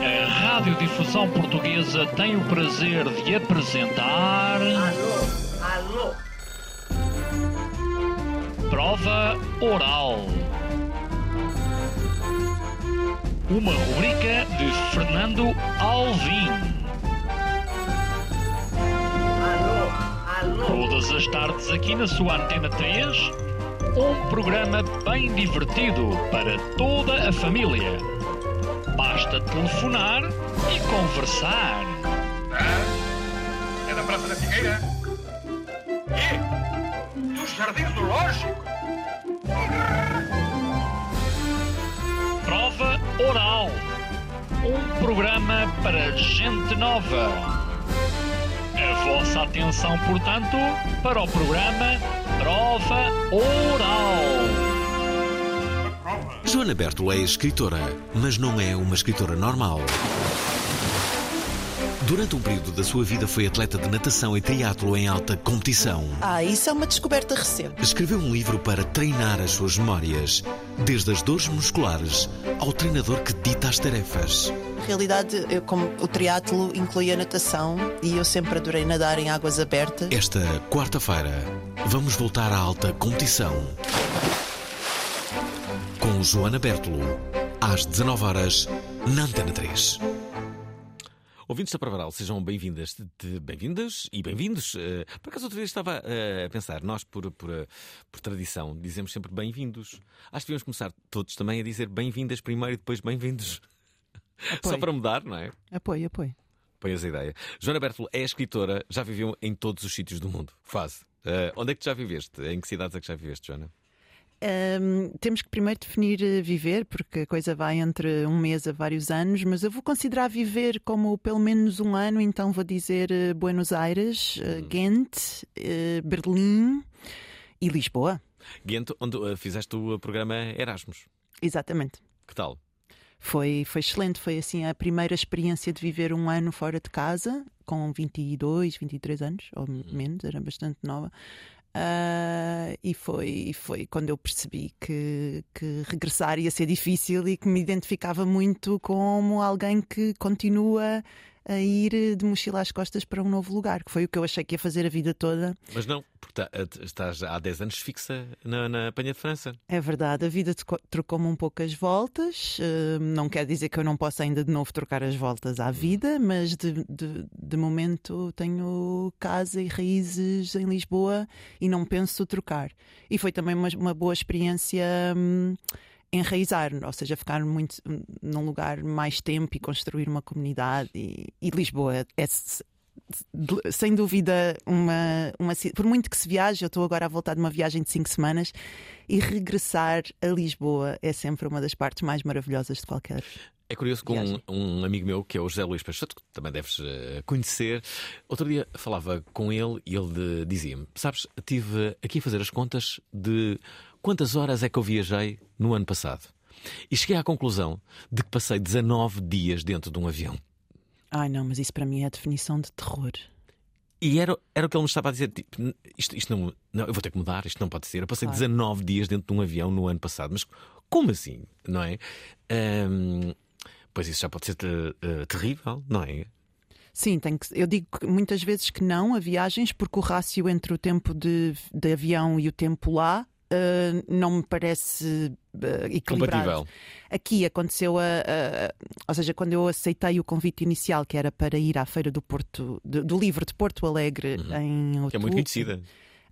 A Radiodifusão Portuguesa tem o prazer de apresentar. Alô, alô. Prova Oral. Uma rubrica de Fernando Alvim. Alô, alô. Todas as tardes aqui na sua Antena 3. Um programa bem divertido para toda a família. Basta telefonar e conversar. Ah, é da Praça da Figueira? E? Dos Jardins do Lógico? Prova Oral. Um programa para gente nova. A vossa atenção, portanto, para o programa Prova Oral. Joana Berto é escritora, mas não é uma escritora normal. Durante um período da sua vida foi atleta de natação e triatlo em alta competição. Ah, isso é uma descoberta recente. Escreveu um livro para treinar as suas memórias, desde as dores musculares ao treinador que dita as tarefas. Na realidade, eu, como o triatlo inclui a natação e eu sempre adorei nadar em águas abertas. Esta quarta-feira, vamos voltar à alta competição. Com Joana Bertolo, às 19 horas na Antena 3. Ouvintes da Pravaral, sejam bem-vindas, bem-vindas e bem-vindos. Eh, por acaso, outra vez estava eh, a pensar, nós, por, por, eh, por tradição, dizemos sempre bem-vindos. Acho que devíamos começar todos também a dizer bem-vindas primeiro e depois bem-vindos. Só para mudar, não é? Apoio, apoio. Pões a ideia. Joana Bertolo é escritora, já viveu em todos os sítios do mundo. Quase. Onde é que tu já viveste? Em que cidades é que já viveste, Joana? Ahm, temos que primeiro definir eh, viver, porque a coisa vai entre um mês a vários anos, mas eu vou considerar viver como pelo menos um ano, então vou dizer eh, Buenos Aires, eh, Ghent, Berlim e Lisboa. Ghent, onde fizeste o programa Erasmus. Exatamente. Que tal? Foi, foi excelente, foi assim a primeira experiência de viver um ano fora de casa, com 22, 23 anos, ou menos, era bastante nova. Ah, e foi, foi quando eu percebi que, que regressar ia ser difícil e que me identificava muito como alguém que continua a ir de mochila às costas para um novo lugar, que foi o que eu achei que ia fazer a vida toda. Mas não, porque tá- eh, estás há 10 anos fixa na, na Panha de França. É verdade, a vida trocou-me um pouco as voltas. eh, não quer dizer que eu não possa ainda de novo trocar as voltas à vida, mas de, de, de momento tenho casa e raízes em Lisboa e não penso trocar. E foi também uma, uma boa experiência. hum, enraizar, ou seja, ficar muito num lugar mais tempo e construir uma comunidade e, e Lisboa é sem dúvida uma, uma por muito que se viaje, eu estou agora a voltar de uma viagem de cinco semanas e regressar a Lisboa é sempre uma das partes mais maravilhosas de qualquer. É curioso que um, um amigo meu, que é o José Luís Peixoto, que também deves eh, conhecer, outro dia falava com ele e ele dizia-me: Sabes, estive aqui a fazer as contas de quantas horas é que eu viajei no ano passado. E cheguei à conclusão de que passei 19 dias dentro de um avião. Ai não, mas isso para mim é a definição de terror. E era, era o que ele me estava a dizer: tipo, "N- isto, isto não, não, eu vou ter que mudar, isto não pode ser. Eu passei Claro. 19 dias dentro de um avião no ano passado, mas como assim? Não é? Pois isso já pode ser eh, terrível, não é? Sim, tem que, eu digo muitas vezes que não a viagens, porque o rácio entre o tempo de, de avião e o tempo lá ah, não me parece ah, equilibrado. Compatível. Aqui aconteceu a, a- Ou seja, quando eu aceitei o convite inicial, que era para ir à Feira do Porto, do, do Livro de Porto Alegre em outubro. Que é muito conhecida.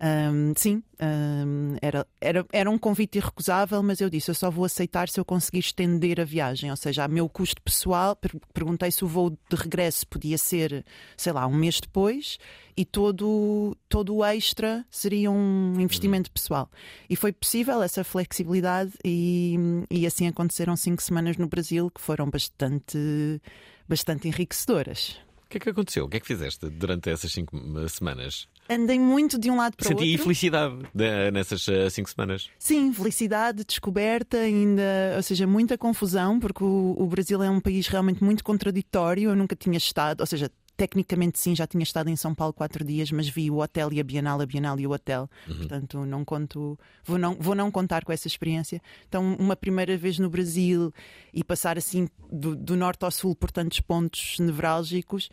Ahm, sim, ahm, era, era, era um convite irrecusável, mas eu disse: eu só vou aceitar se eu conseguir estender a viagem, ou seja, a meu custo pessoal. per- Perguntei se o voo de regresso podia ser, sei lá, um mês depois e todo, todo o extra seria um investimento pessoal. E foi possível essa flexibilidade, e, e assim aconteceram cinco semanas no Brasil que foram bastante, bastante enriquecedoras. O que é que aconteceu? O que é que fizeste durante essas cinco semanas? Andei muito de um lado para o Senti outro. felicidade eh, nessas eh, cinco semanas. Sim, felicidade, descoberta, ainda, ou seja, muita confusão, porque o, o Brasil é um país realmente muito contraditório. Eu nunca tinha estado, ou seja, tecnicamente sim, já tinha estado em São Paulo quatro dias, mas vi o hotel e a Bienal, a Bienal e o hotel. Portanto, não conto, vou não, vou não contar com essa experiência. Então, uma primeira vez no Brasil e passar assim do, do norte ao sul por tantos pontos nevrálgicos,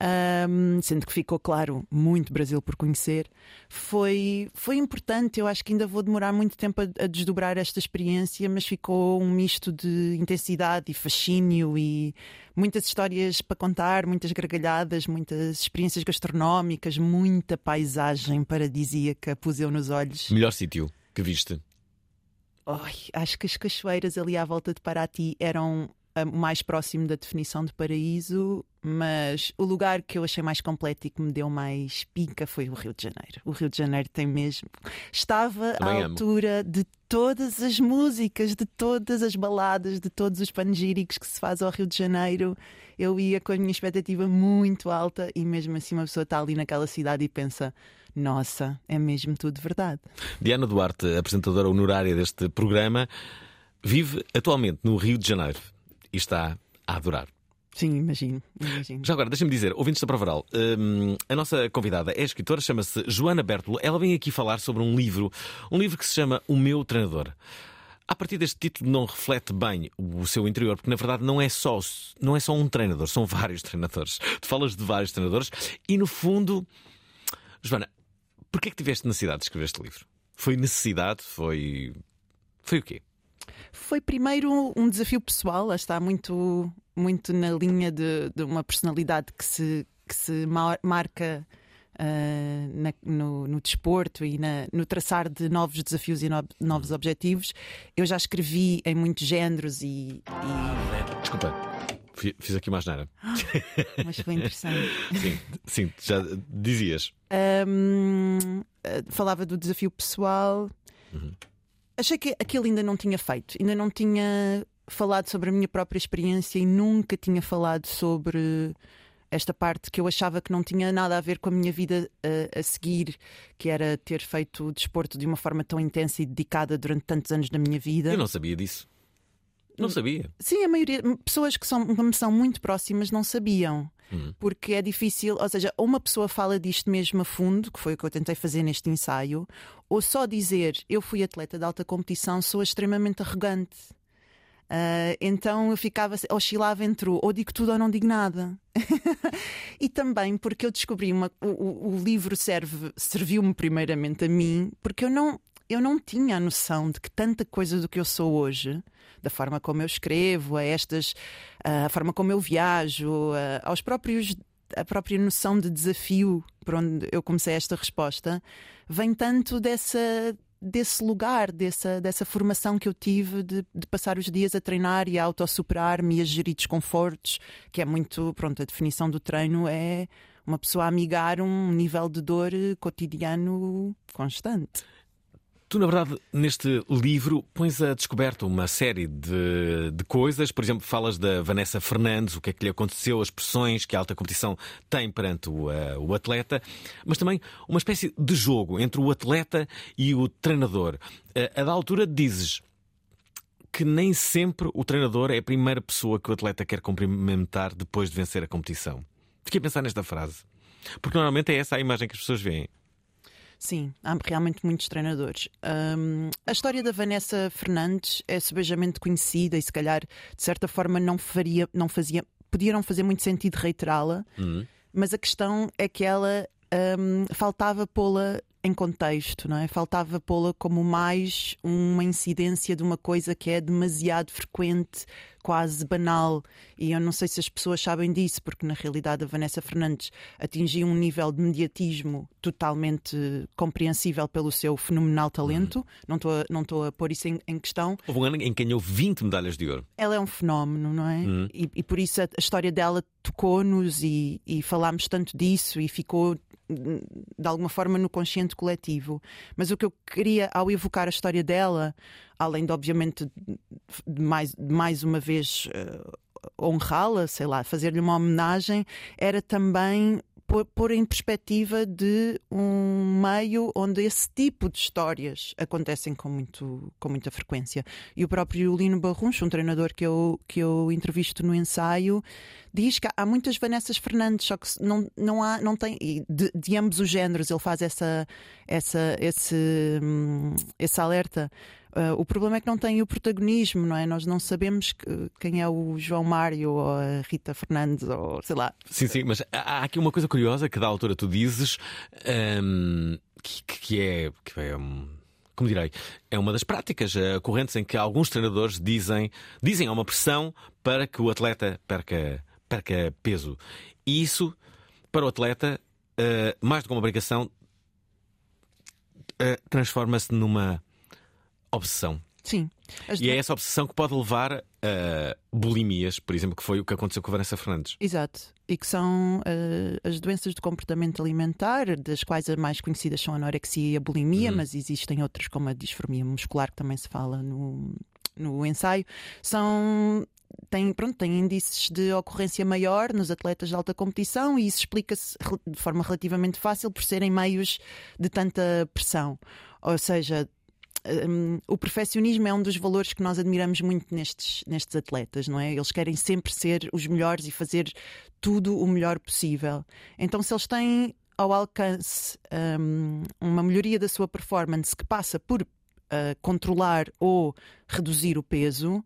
ahm, sendo que ficou claro muito Brasil por conhecer, foi, foi importante. Eu acho que ainda vou demorar muito tempo a, a desdobrar esta experiência, mas ficou um misto de intensidade e fascínio e muitas histórias para contar, muitas gargalhadas, muitas experiências gastronómicas, muita paisagem paradisíaca pus eu nos olhos. Melhor sítio que viste? Acho que as cachoeiras ali à volta de Paraty eram mais próximo da definição de paraíso, mas o lugar que eu achei mais completo e que me deu mais pica foi o Rio de Janeiro. O Rio de Janeiro tem mesmo. Estava Também à amo. altura de todas as músicas, de todas as baladas, de todos os panegíricos que se faz ao Rio de Janeiro. Eu ia com a minha expectativa muito alta e mesmo assim uma pessoa está ali naquela cidade e pensa: nossa, é mesmo tudo verdade. Diana Duarte, apresentadora honorária deste programa, vive atualmente no Rio de Janeiro e está a adorar. Sim, imagino, imagino. Já agora, deixa-me dizer, ouvintes da Provaral, hum, a nossa convidada é escritora, chama-se Joana Bertolo. Ela vem aqui falar sobre um livro, um livro que se chama O Meu Treinador. A partir deste título não reflete bem o seu interior, porque na verdade não é só, não é só um treinador, são vários treinadores. Tu falas de vários treinadores e no fundo, Joana, porquê é que tiveste necessidade de escrever este livro? Foi necessidade? Foi. Foi o quê? Foi primeiro um desafio pessoal, lá está muito, muito na linha de, de uma personalidade que se, que se mar- marca ah, na- no, no desporto e na- no traçar de novos desafios e no- novos objetivos. Eu já escrevi em muitos géneros e, e- Desculpa, fi- fiz aqui uma asneira. mas foi interessante. Sim, sim, já dizias. Hum, eh, falava do desafio pessoal. Achei que aquilo ainda não tinha feito, ainda não tinha falado sobre a minha própria experiência e nunca tinha falado sobre esta parte que eu achava que não tinha nada a ver com a minha vida eh, a seguir, que era ter feito o desporto de uma forma tão intensa e dedicada durante tantos anos da minha vida. Eu não sabia disso. Não sabia. Sim, a maioria, pessoas que são, me são muito próximas não sabiam. Hum. Porque é difícil, ou seja, ou uma pessoa fala disto mesmo a fundo, que foi o que eu tentei fazer neste ensaio, ou só dizer eu fui atleta de alta competição soa extremamente arrogante. Ah, então eu ficava, oscilava entre o ou digo tudo ou não digo nada. e também porque eu descobri uma, o, o- o livro serve, serviu-me primeiramente a mim, porque eu não, eu não tinha a noção de que tanta coisa do que eu sou hoje, da forma como eu escrevo, a estas, a forma como eu viajo, a- aos próprios a própria noção de desafio por onde eu comecei esta resposta vem tanto dessa desse lugar, dessa, dessa formação que eu tive de, de passar os dias a treinar e a autossuperar-me e a gerir desconfortos, que é muito, pronto, a definição do treino é uma pessoa a amigar um nível de dor cotidiano constante. Tu, na verdade, neste livro pões a descoberta uma série de, de coisas. Por exemplo, falas da Vanessa Fernandes, o que é que lhe aconteceu, as pressões que a alta competição tem perante o, eh, o atleta, mas também uma espécie de jogo entre o atleta e o treinador. Eh, a da altura dizes que nem sempre o treinador é a primeira pessoa que o atleta quer cumprimentar depois de vencer a competição. Fiquei a pensar nesta frase. Porque normalmente é essa a imagem que as pessoas veem. Sim, há realmente muitos treinadores. Hum, a história da Vanessa Fernandes é sebejamente conhecida e se calhar de certa forma não faria, não fazia, podia não fazer muito sentido reiterá-la, mas a questão é que ela hum, faltava pô-la em contexto, não é? Faltava pô-la como mais uma incidência de uma coisa que é demasiado frequente, quase banal. E eu não sei se as pessoas sabem disso, porque na realidade a Vanessa Fernandes atingiu um nível de mediatismo totalmente compreensível pelo seu fenomenal talento. Não estou a, não a pôr isso em, em questão. Houve um ano em que ganhou 20 medalhas de ouro. Ela é um fenómeno, não é? E, e por isso a, a história dela tocou-nos e, e falámos tanto disso e ficou de alguma forma no consciente coletivo. Mas o que eu queria ao evocar a história dela, além de obviamente de mais, de mais uma vez eh, honrá-la, sei lá, fazer-lhe uma homenagem, era também pôr, pôr em perspectiva de um meio onde esse tipo de histórias acontecem com, muito, com muita frequência. E o próprio Lino Barruncho, um treinador que eu, que eu entrevisto no ensaio, diz que há muitas Vanessas Fernandes, só que não, não há, não tem, de, de ambos os géneros, ele faz essa, essa, esse, hum, esse alerta. Uh, o problema é que não tem o protagonismo, não é? Nós não sabemos que, quem é o João Mário ou a Rita Fernandes ou sei lá. Sim, sim, mas há aqui uma coisa curiosa que da altura tu dizes um, que, que, é. Que é um como direi, é uma das práticas uh, correntes em que alguns treinadores dizem, dizem a uma pressão para que o atleta perca, perca peso. E isso, para o atleta, uh, mais do que uma obrigação, uh, transforma-se numa obsessão. Sim. As e é essa obsessão que pode levar a bulimias, por exemplo, que foi o que aconteceu com a Vanessa Fernandes. Exato. E que são uh, as doenças do comportamento alimentar, das quais as mais conhecidas são a anorexia e a bulimia, uhum. mas existem outras como a disformia muscular, que também se fala no, no ensaio. São tem, pronto, tem índices de ocorrência maior nos atletas de alta competição e isso explica-se de forma relativamente fácil por serem meios de tanta pressão. Ou seja, o perfeccionismo é um dos valores que nós admiramos muito nestes, nestes atletas, não é? Eles querem sempre ser os melhores e fazer tudo o melhor possível. Então, se eles têm ao alcance um, uma melhoria da sua performance que passa por uh, controlar ou reduzir o peso,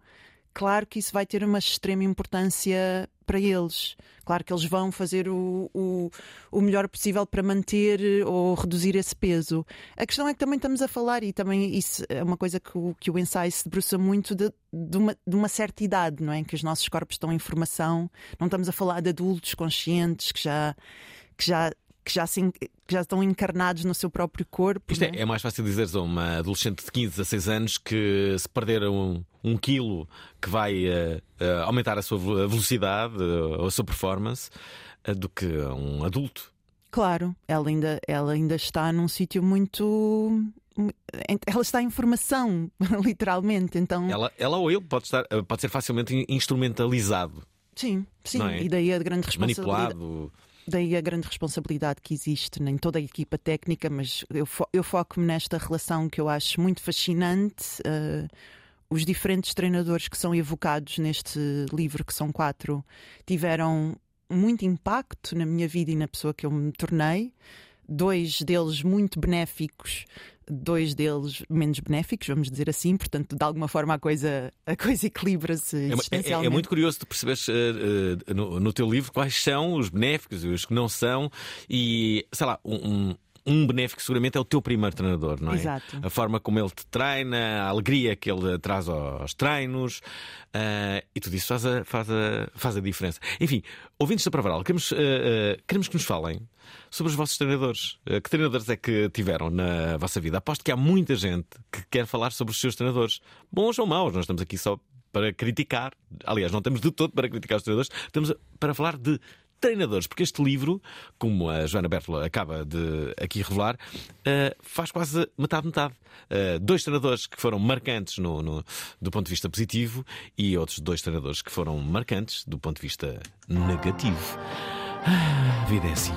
claro que isso vai ter uma extrema importância para eles. Claro que eles vão fazer o, o, o, melhor possível para manter ou reduzir esse peso. A questão é que também estamos a falar, e também isso é uma coisa que o, que o ensaio se debruça muito, de, de, uma, de uma certa idade, não é? Em que os nossos corpos estão em formação. Não estamos a falar de adultos conscientes que já, que já que já, se, que já estão encarnados no seu próprio corpo. Isto é, é, mais fácil dizer a uma adolescente de 15, 16 anos que se perder um, um quilo que vai uh, uh, aumentar a sua velocidade uh, ou a sua performance do que um adulto. Claro, ela ainda, ela ainda está num sítio muito. Ela está em formação, literalmente. Então... Ela, ela ou ele pode, estar, pode ser facilmente instrumentalizado. Sim, sim. É? E daí a grande responsabilidade. Manipulado daí a grande responsabilidade que existe em toda a equipa técnica, mas eu, fo eu foco-me nesta relação que eu acho muito fascinante. Uh, os diferentes treinadores que são evocados neste livro, que são quatro, tiveram muito impacto na minha vida e na pessoa que eu me tornei. Dois deles muito benéficos dois deles menos benéficos, vamos dizer assim, portanto, de alguma forma a coisa, a coisa equilibra-se é, é, é, muito curioso de perceberes uh, uh, no, no, teu livro quais são os benéficos e os que não são, e sei lá, um, um benéfico seguramente é o teu primeiro treinador, não é? Exato. A forma como ele te treina, a alegria que ele traz aos treinos uh, e tudo isso faz a, faz, a, faz a diferença. Enfim, ouvintes da Pravaral, queremos, uh, uh, queremos que nos falem sobre os vossos treinadores. que treinadores é que tiveram na vossa vida? Aposto que há muita gente que quer falar sobre os seus treinadores, bons ou maus. Nós estamos aqui só para criticar. Aliás, não estamos de todo para criticar os treinadores, estamos para falar de treinadores, porque este livro, como a Joana Bertola acaba de aqui revelar, uh, faz quase metade-metade. Uh, dois treinadores que foram marcantes no, no, do ponto de vista positivo e outros dois treinadores que foram marcantes do ponto de vista negativo. Ah, a vida é assim.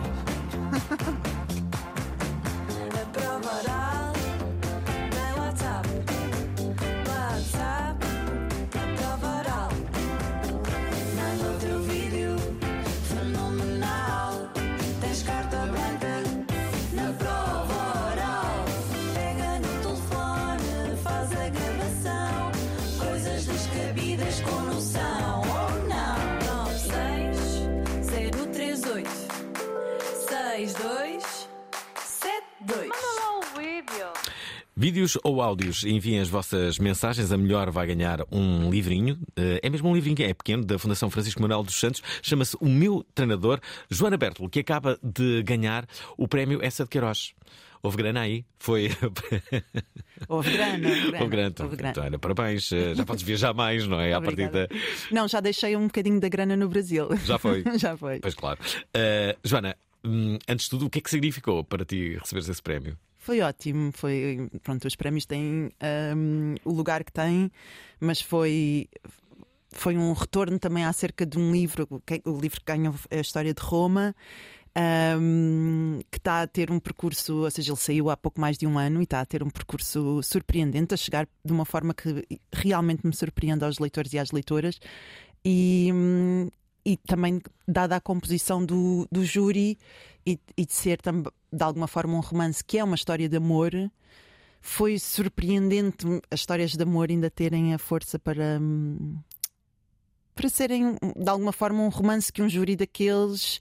Vídeos ou áudios, enviem as vossas mensagens. A melhor vai ganhar um livrinho. Eh, é mesmo um livrinho, é pequeno, da Fundação Francisco Manuel dos Santos. Chama-se O Meu Treinador, Joana Bertolo, que acaba de ganhar o prémio Essa de Queiroz. Houve grana aí? Foi. Houve grana. Houve grana. Houve grana. Então, parabéns. Eh, já podes viajar mais, não é? À partida. Não, já deixei um bocadinho da grana no Brasil. Já foi? já foi. Pois claro. Uh, Joana, hum, antes de tudo, o que é que significou para ti receberes esse prémio? Foi ótimo, foi pronto, os prémios têm um, o lugar que têm, mas foi foi um retorno também acerca de um livro, o livro que ganhou a história de Roma. um, que está a ter um percurso, ou seja, ele saiu há pouco mais de um ano e está a ter um percurso surpreendente, a chegar de uma forma que realmente me surpreende aos leitores e às leitoras. E, hum, e também, dada a composição do, do júri e, e de ser de alguma forma um romance que é uma história de amor, foi surpreendente as histórias de amor ainda terem a força para. Hum, para serem de alguma forma um romance que um júri daqueles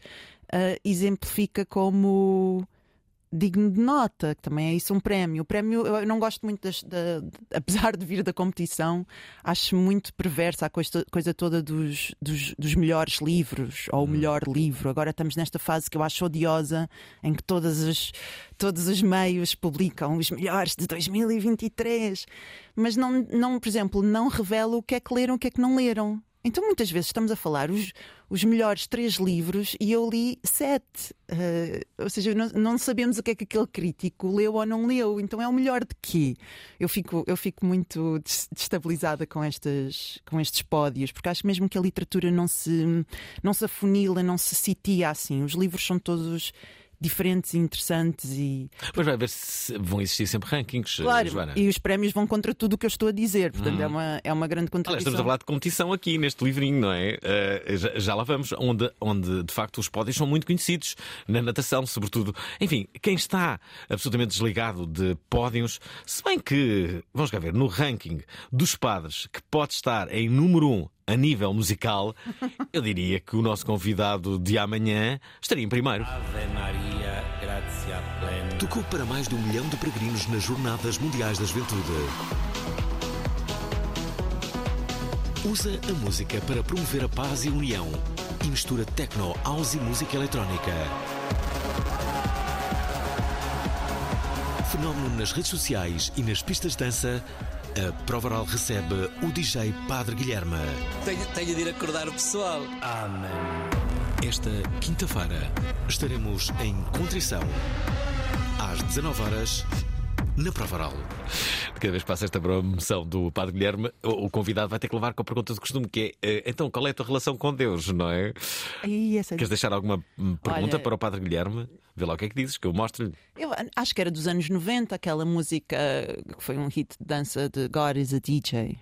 uh, exemplifica como digno de nota, que também é isso um prémio. O prémio, eu não gosto muito, das, da, apesar de vir da competição, acho muito perversa a coisa, coisa toda dos, dos, dos, melhores livros ou o hum. melhor livro. Agora estamos nesta fase que eu acho odiosa, em que todas as, todos os meios publicam os melhores de 2023, mas não, não, por exemplo, não revela o que é que leram, o que é que não leram. Então, muitas vezes estamos a falar os, os melhores três livros e eu li sete. Uh, ou seja, não, não, sabemos o que é que aquele crítico leu ou não leu. Então, é o melhor de quê? Eu fico, eu fico muito destabilizada com, estas, com estes pódios, porque acho mesmo que a literatura não se, não se afunila, não se sitia assim. Os livros são todos diferentes e interessantes e. Pois vai ver se vão existir sempre rankings, claro, Joana. E os prémios vão contra tudo o que eu estou a dizer, portanto hum. é, uma, é uma grande contribuição. estamos a falar de competição aqui neste livrinho, não é? Uh, já, já, lá vamos, onde, onde de facto os pódios são muito conhecidos, na natação, sobretudo. Enfim, quem está absolutamente desligado de pódios, se bem que, vamos cá ver, no ranking dos padres, que pode estar em número 1 um a nível musical, eu diria que o nosso convidado de amanhã estaria em primeiro. Ave Maria, gratia plena. Tocou para mais de um milhão de peregrinos nas Jornadas Mundiais da Juventude. Usa a música para promover a paz e a união e mistura techno, house e música eletrónica. Fenómeno nas redes sociais e nas pistas de dança a Prova Oral recebe o DJ Padre Guilherme. Tenho, tenho de ir acordar o pessoal. Amém. Esta quinta-feira estaremos em Contrição, às 19 horas na Prova Oral. Cada vez que passa esta promoção do Padre Guilherme, o, convidado vai ter que levar com a pergunta de costume, que é eh, então qual é a tua relação com Deus, não é? E essa... Queres deixar alguma pergunta Olha... para o Padre Guilherme? Vê lá o que é que dizes, que eu mostro-lhe. Eu acho que era dos anos 90, aquela música que foi um hit de dança de God is a DJ.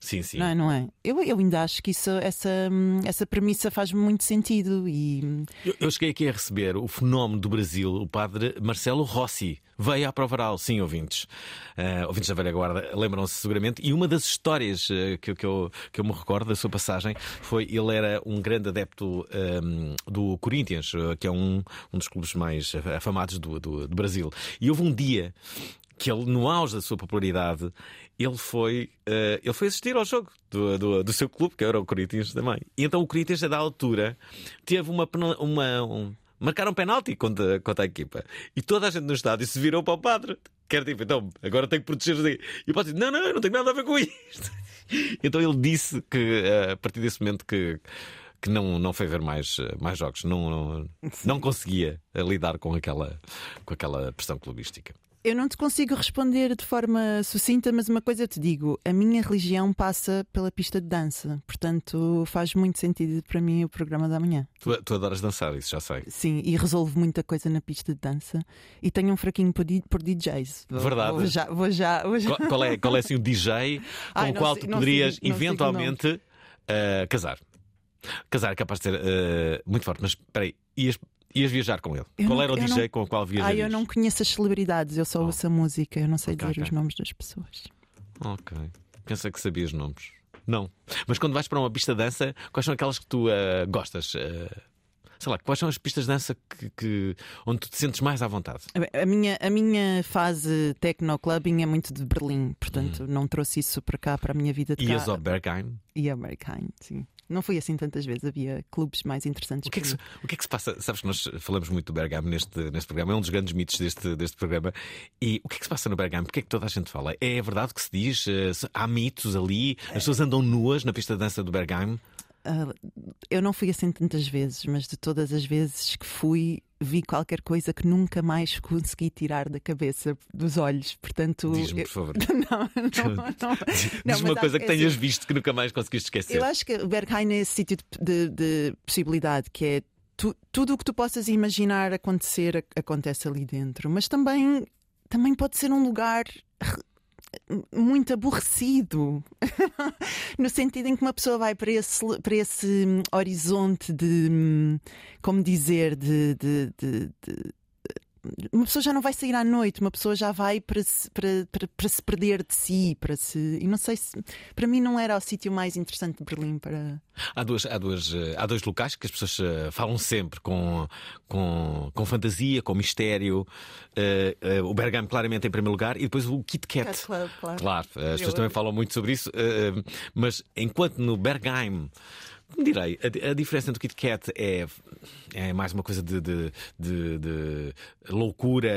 Sim, sim. Não é? Não é? Eu, eu ainda acho que isso, essa, essa premissa faz muito sentido. E... Eu, eu, cheguei aqui a receber o fenómeno do Brasil, o padre Marcelo Rossi. Veio à Provaral, sim, ouvintes. Uh, ouvintes da velha guarda lembram-se seguramente. E uma das histórias uh, que, que, eu, que eu me recordo da sua passagem foi ele era um grande adepto um, do Corinthians, uh, que é um, um dos clubes mais afamados do, do, do Brasil. E houve um dia que ele, no auge da sua popularidade, ele foi, uh, ele foi assistir ao jogo do, do, do, seu clube, que era o Corinthians também. E então o Corinthians, da altura, teve uma. uma um, marcaram um penalti contra, contra a equipa. E toda a gente no estádio se virou para o padre. Quer tipo, então, agora tenho que proteger-se. E o padre disse: Não, não, não tenho nada a ver com isto. Então ele disse que, uh, a partir desse momento, que que não, não foi ver mais, eh, mais jogos, não, não, não conseguia lidar com aquela, com aquela pressão clubística. Eu não te consigo responder de forma sucinta, mas uma coisa eu te digo: a minha religião passa pela pista de dança, portanto faz muito sentido para mim o programa da manhã. Tu, tu adoras dançar, isso já sei. Sim, e resolvo muita coisa na pista de dança e tenho um fraquinho por, por DJs. Verdade. Vou já, vou já, vou já. Qual, qual, é, qual é assim o DJ com Ai, o qual sei, tu poderias sei, eventualmente uh, casar? Casar é capaz de ser uh, muito forte, mas espera aí, ias Ias viajar com ele? Eu Qual não, era o DJ não... com o qual viajarias? Ah, eu não conheço as celebridades, eu só oh. ouço a música, eu não sei okay, dizer okay. os nomes das pessoas. Ok. Pensa que sabias nomes. Não. Mas quando vais para uma pista de dança, quais são aquelas que tu uh, gostas? Uh, sei lá, quais são as pistas de dança que, que, onde tu te sentes mais à vontade? A minha, a minha fase techno-clubbing é muito de Berlim, portanto hum. não trouxe isso para cá, para a minha vida de Ias cá. ao Bergheim? E ao Bergheim, sim. Não foi assim tantas vezes, havia clubes mais interessantes. O que, é que se, o que é que se passa? Sabes que nós falamos muito do Bergamo neste, neste programa, é um dos grandes mitos deste, deste programa. E o que é que se passa no Bergamo? Porquê é que toda a gente fala? É verdade que se diz? Eh, há mitos ali? As pessoas andam nuas na pista de dança do Bergamo? Uh, eu não fui assim tantas vezes, mas de todas as vezes que fui, vi qualquer coisa que nunca mais consegui tirar da cabeça, dos olhos. Portanto, diz-me, por favor. Não, não, não. Diz-me uma coisa que, tenhas assim, visto que nunca mais conseguiste esquecer. Eu acho que o Berghain é esse sítio de, de, possibilidade que é tu- tudo o que tu possas imaginar acontecer ac- acontece ali dentro, mas também, também pode ser um lugar muito aborrecido. No sentido em que uma pessoa vai para esse, para esse hum, horizonte de hum, como dizer de, de- de- de- uma pessoa já não vai sair à noite, uma pessoa já vai para se, para, para, para se perder de si, para se. E não sei se. Para mim não era o sítio mais interessante de Berlim para. Há, duas, há, duas, eh, há dois locais que as pessoas eh, falam sempre com, com, com fantasia, com mistério. Eh, eh, o Bergamo, claramente, em primeiro lugar, e depois o Kit Kat. Cat Club, claro. Claro, as pessoas Eu- também falam muito sobre isso, eh, mas enquanto no Bergheim. Como direi, a, a diferença entre o Kit Kat é, é mais uma coisa de, de, de- de loucura,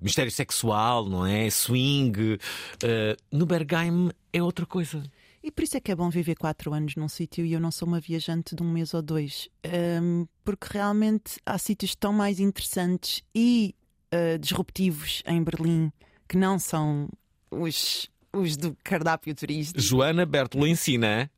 mistério sexual, não é? Swing. Eh, no Bergheim é outra coisa. E por isso é que é bom viver quatro anos num sítio e eu não sou uma viajante de um mês ou dois. Hum, porque realmente há sítios tão mais interessantes e ah, disruptivos em Berlim que não são os, os do cardápio turístico. Joana Bertolo ensina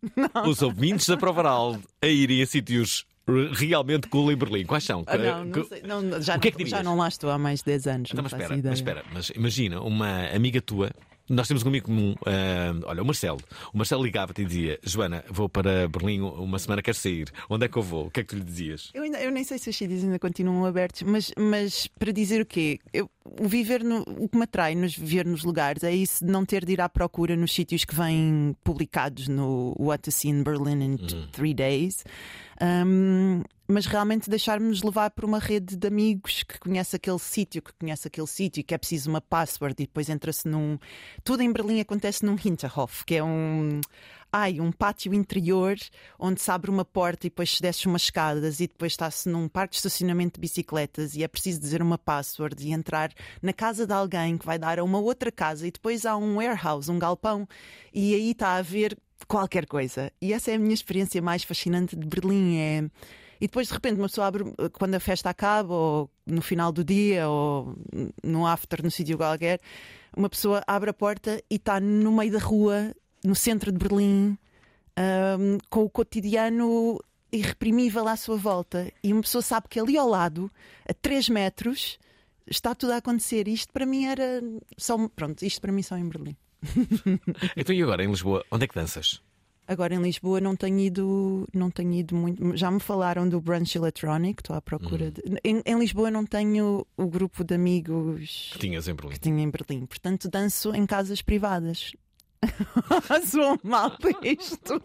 os ouvintes da Provaral a irem a sítios realmente cool em Berlim. Quais são? Ah, não, não sei, não, já, O que é que não, dirias? já não lá estou há mais de 10 anos. Então, não mas espera, mas espera, mas imagina uma amiga tua. Nós temos um amigo comum, ah, olha, o Marcelo. O Marcelo ligava-te e dizia: Joana, vou para Berlim uma semana, quero sair. Onde é que eu vou? O que é que tu lhe dizias? Eu, ainda- eu nem sei se os sítios ainda continuam abertos, mas, mas para dizer o quê? Eu, o viver no, o que me atrai nos viver nos lugares é isso de não ter de ir à procura nos sítios que vêm publicados no What to See in Berlin in Uhum. Three Days. Um, mas realmente deixarmos levar por uma rede de amigos que conhece aquele sítio, que conhece aquele sítio que é preciso uma password e depois entra-se num. Tudo em Berlim acontece num Hinterhof, que é um. Ai, um pátio interior onde se abre uma porta e depois se desce umas escadas e depois está-se num parque de estacionamento de bicicletas e é preciso dizer uma password e entrar na casa de alguém que vai dar a uma outra casa e depois há um warehouse, um galpão e aí está a haver qualquer coisa. E essa é a minha experiência mais fascinante de Berlim. É... E depois de repente uma pessoa abre, quando a festa acaba, ou no final do dia, ou no after, no sítio qualquer, uma pessoa abre a porta e está no meio da rua, no centro de Berlim, ahm, com o cotidiano irreprimível à sua volta. E uma pessoa sabe que ali ao lado, a 3 metros, está tudo a acontecer. Isto para mim era só. Pronto, isto para mim só em Berlim. Então e agora, em Lisboa, onde é que danças? Agora em Lisboa não tenho ido, não tenho ido muito. Já me falaram do brunch electronic, estou à procura de. Em, em Lisboa não tenho o grupo de amigos Que tinhas em Berlim? que tinha em Berlim, portanto danço em casas privadas. Soou mal isto.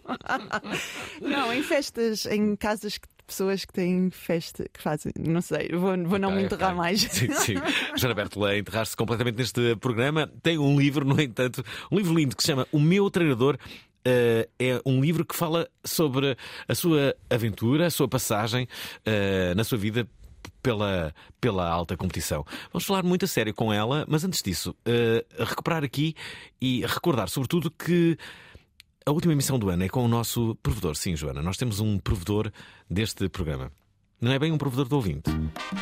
não, em festas, em casas que- pessoas que têm festa, que fazem, não sei, vou, vou não Ok, me enterrar ok. mais. Sim, sim. Joana Bertola enterrar-se completamente neste programa. Tem um livro, no entanto, um livro lindo que se chama O Meu Treinador. Eh, é um livro que fala sobre a sua aventura, a sua passagem eh, na sua vida pela, pela alta competição. Vamos falar muito a sério com ela, mas antes disso, eh, recuperar aqui e recordar, sobretudo, que a última emissão do ano é com o nosso provedor. Sim, Joana, nós temos um provedor deste programa. Não é bem um provedor do ouvinte.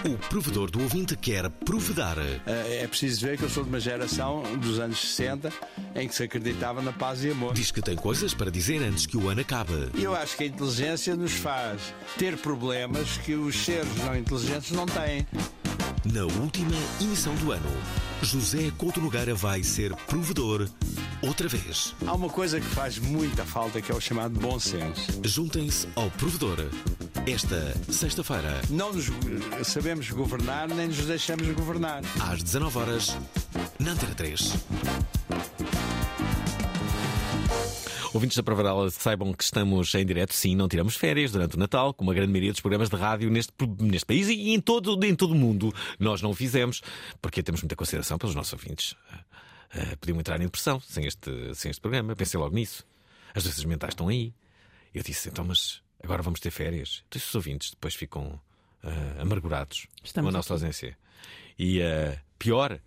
O provedor do ouvinte quer provedar. É é preciso ver que eu sou de uma geração dos anos 60 em que se acreditava na paz e amor. Diz que tem coisas para dizer antes que o ano acabe. Eu acho que a inteligência nos faz ter problemas que os seres não inteligentes não têm. Na última emissão do ano, José Couto Nogueira vai ser provedor outra vez. Há uma coisa que faz muita falta que é o chamado bom senso. Juntem-se ao provedor. Esta sexta-feira, Não nos sabemos governar nem nos deixamos governar. às 19 horas, na Antena 3. Ouvintes da Provaral saibam que estamos em direto, sim, não tiramos férias durante o Natal, como a grande maioria dos programas de rádio neste, neste país e em todo, em todo o mundo. Nós não o fizemos, porque temos muita consideração pelos nossos ouvintes. Eh, podiam entrar em depressão sem este, sem este programa, pensei logo nisso. As doenças mentais estão aí. Eu disse, então, mas agora vamos ter férias. Então, os ouvintes depois ficam eh, amargurados Estamos com a nossa aqui. ausência. E eh, pior,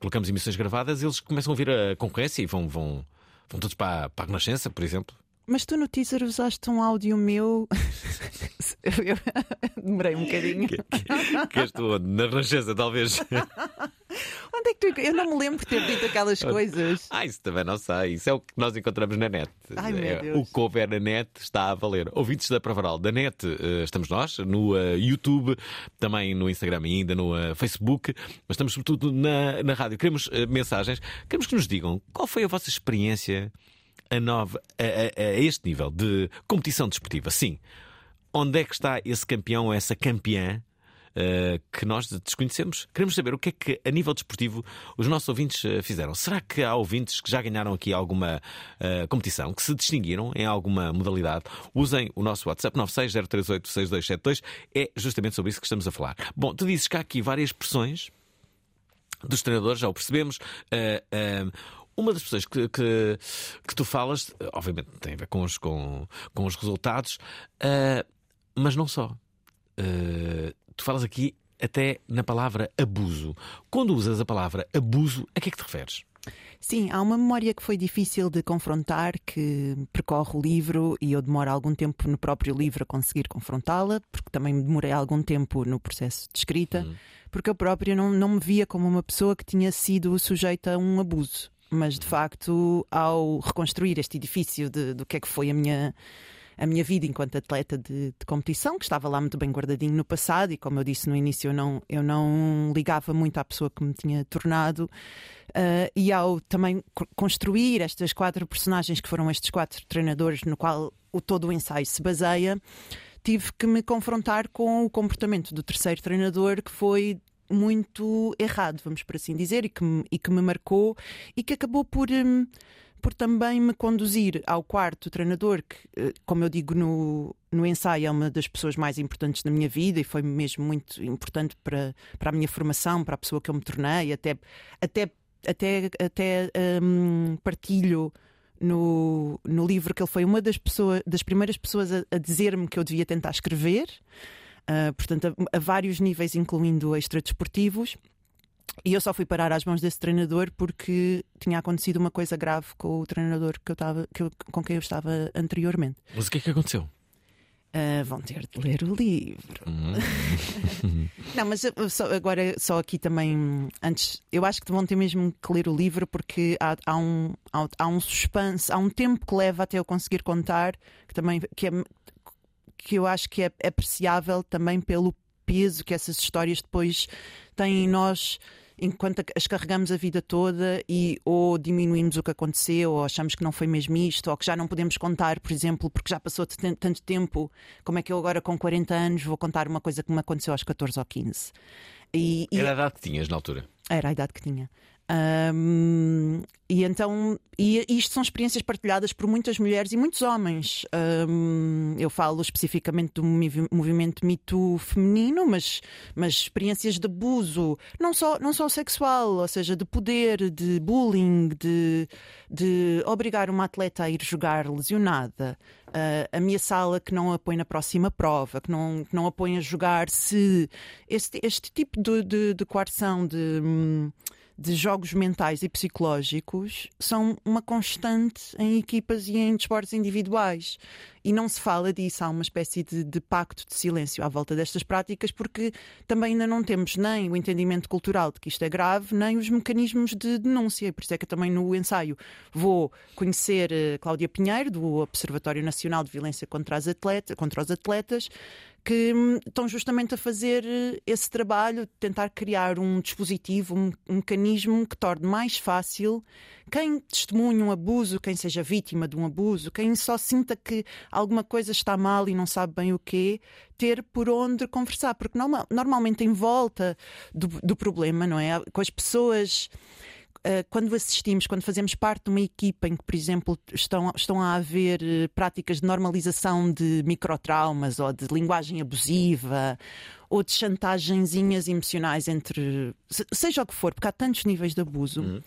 colocamos emissões gravadas, eles começam a ouvir a concorrência e vão, vão, vão todos para, para a Renascença, por exemplo. Mas tu no teaser usaste um áudio meu. Eu demorei um bocadinho. Que estou na Renascença, talvez. Onde é que tu. Eu não me lembro de ter dito aquelas coisas. Ah, isso também não sei. Isso é o que nós encontramos na net. Ai, meu É, Deus. o que houver na net está a valer. Ouvintes da Pravaral da net, eh, estamos nós, no eh, YouTube, também no Instagram e ainda no eh, Facebook, mas estamos sobretudo na, na rádio. Queremos mensagens, queremos que nos digam qual foi a vossa experiência a, nova, a, a- a este nível de competição desportiva. Sim. Onde é que está esse campeão ou essa campeã? eh, que nós desconhecemos. Queremos saber o que é que, a nível desportivo, os nossos ouvintes eh, fizeram. Será que há ouvintes que já ganharam aqui alguma eh, competição, que se distinguiram em alguma modalidade? Usem o nosso WhatsApp 960386272. É justamente sobre isso que estamos a falar. Bom, tu dizes que há aqui várias pressões dos treinadores, já o percebemos. Uma das pessoas que, que, que tu falas, obviamente tem a ver com os, com, com os resultados, eh, mas não só. Eh, tu falas aqui até na palavra abuso. Quando usas a palavra abuso, a que é que te referes? Sim, há uma memória que foi difícil de confrontar, que percorre o livro e eu demoro algum tempo no próprio livro a conseguir confrontá-la, porque também demorei algum tempo no processo de escrita, porque eu própria não, não me via como uma pessoa que tinha sido sujeita a um abuso. Mas de facto, ao reconstruir este edifício de- do que é que foi a minha, a minha vida enquanto atleta de, de competição, que estava lá muito bem guardadinho no passado, e como eu disse no início, eu não, eu não ligava muito à pessoa que me tinha tornado. Uh, e ao também co- construir estas quatro personagens que foram estes quatro treinadores no qual o todo o ensaio se baseia, tive que me confrontar com o comportamento do terceiro treinador que foi muito errado, vamos por assim dizer, e que me, e que me marcou e que acabou por, hum, por também me conduzir ao quarto treinador, que, eh, como eu digo no, no ensaio, é uma das pessoas mais importantes da minha vida e foi mesmo muito importante para, para a minha formação, para a pessoa que eu me tornei, até, até, até, até hum, partilho. No, no livro que ele foi uma das pessoas das primeiras pessoas a, a dizer-me que eu devia tentar escrever Uh, portanto, a, a vários níveis, incluindo extradesportivos. E eu só fui parar às mãos desse treinador porque tinha acontecido uma coisa grave com o treinador que eu tava, que eu- com quem eu estava anteriormente. Mas o que é que aconteceu? Uh, vão ter de ler o livro. Não, mas eu só- agora, só aqui também, antes, eu acho que vão ter mesmo que ler o livro porque há, há um, há, há um suspense, há um tempo que leva até eu conseguir contar, que também que, é, que eu acho que é apreciável também pelo peso que essas histórias depois têm em nós. Enquanto as carregamos a vida toda e ou diminuímos o que aconteceu, ou achamos que não foi mesmo isto, ou que já não podemos contar, por exemplo, porque já passou tanto tempo, como é que eu agora com 40 anos vou contar uma coisa que me aconteceu aos 14 ou 15? E, e Era a idade que tinhas na altura. era a idade que tinha. Ahm, e então, e isto são experiências partilhadas por muitas mulheres e muitos homens. Ahm, eu falo especificamente do movi- movimento Me Too feminino, mas, mas experiências de abuso, não só, não só sexual, ou seja, de poder, de bullying, de, de obrigar uma atleta a ir jogar lesionada, a ameaçá-la que não a põe na próxima prova, que não, que não a põe a jogar se. Este, este tipo de, de, de coerção, de. hum, de jogos mentais e psicológicos são uma constante em equipas e em desportos individuais. E não se fala disso, há uma espécie de, de pacto de silêncio à volta destas práticas, porque também ainda não temos nem o entendimento cultural de que isto é grave, nem os mecanismos de denúncia. E Por isso é que eu também no ensaio vou conhecer eh, Cláudia Pinheiro, do Observatório Nacional de Violência contra, atleta, contra os Atletas, que hum, estão justamente a fazer eh, esse trabalho tentar criar um dispositivo, um, um mecanismo que torne mais fácil quem testemunha um abuso, quem seja vítima de um abuso, quem só sinta que alguma coisa está mal e não sabe bem o quê, ter por onde conversar, porque norma- normalmente em volta do, do problema, não é? Com as pessoas. Uh, quando assistimos, quando fazemos parte de uma equipa em que, por exemplo, estão, estão a haver eh, práticas de normalização de microtraumas ou de linguagem abusiva ou de chantagenzinhas emocionais entre. se- seja o que for, porque há tantos níveis de abuso.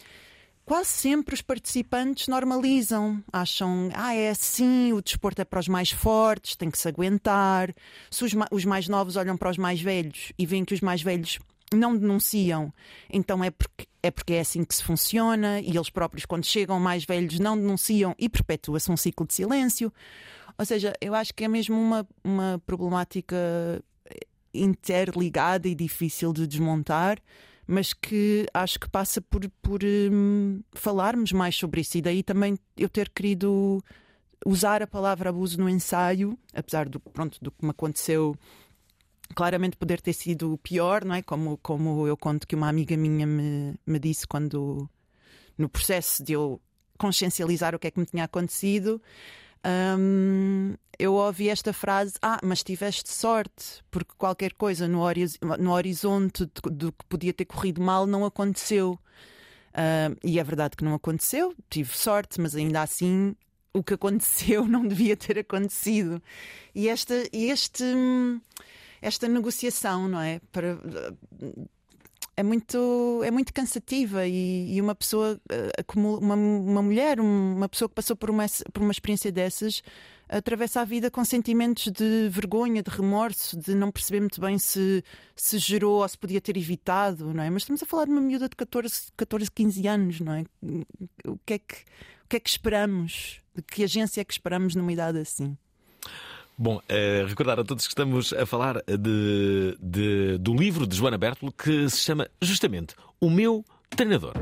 Quase sempre os participantes normalizam, acham, ah, é assim, o desporto é para os mais fortes, tem que se aguentar. Se os, ma- os mais novos olham para os mais velhos e veem que os mais velhos não denunciam, então é porque, é porque é assim que se funciona, e eles próprios, quando chegam mais velhos, não denunciam e perpetua-se um ciclo de silêncio. Ou seja, eu acho que é mesmo uma, uma problemática interligada e difícil de desmontar, mas que acho que passa por, por hum, falarmos mais sobre isso. E daí também eu ter querido usar a palavra abuso no ensaio, apesar do, pronto, do que me aconteceu claramente poder ter sido pior, não é? Como, como eu conto que uma amiga minha me, me disse quando, no processo de eu consciencializar o que é que me tinha acontecido, hum, eu ouvi esta frase: Ah, mas tiveste sorte, porque qualquer coisa no, horiz no horizonte do que podia ter corrido mal não aconteceu. Uh, e é verdade que não aconteceu, tive sorte, mas ainda assim o que aconteceu não devia ter acontecido. E esta, este, esta negociação, não é? Para, é muito, é muito cansativa e, e uma pessoa, eh, como uma, uma mulher, uma pessoa que passou por uma, por uma experiência dessas, atravessa a vida com sentimentos de vergonha, de remorso, de não perceber muito bem se, se gerou ou se podia ter evitado, não é? Mas estamos a falar de uma miúda de 14, 14 15 anos, não é? O que é que, o que, é que esperamos? De que agência é que esperamos numa idade assim? Bom, uh, recordar a todos que estamos a falar de, de, do livro de Joana Bertolo que se chama justamente O Meu Treinador.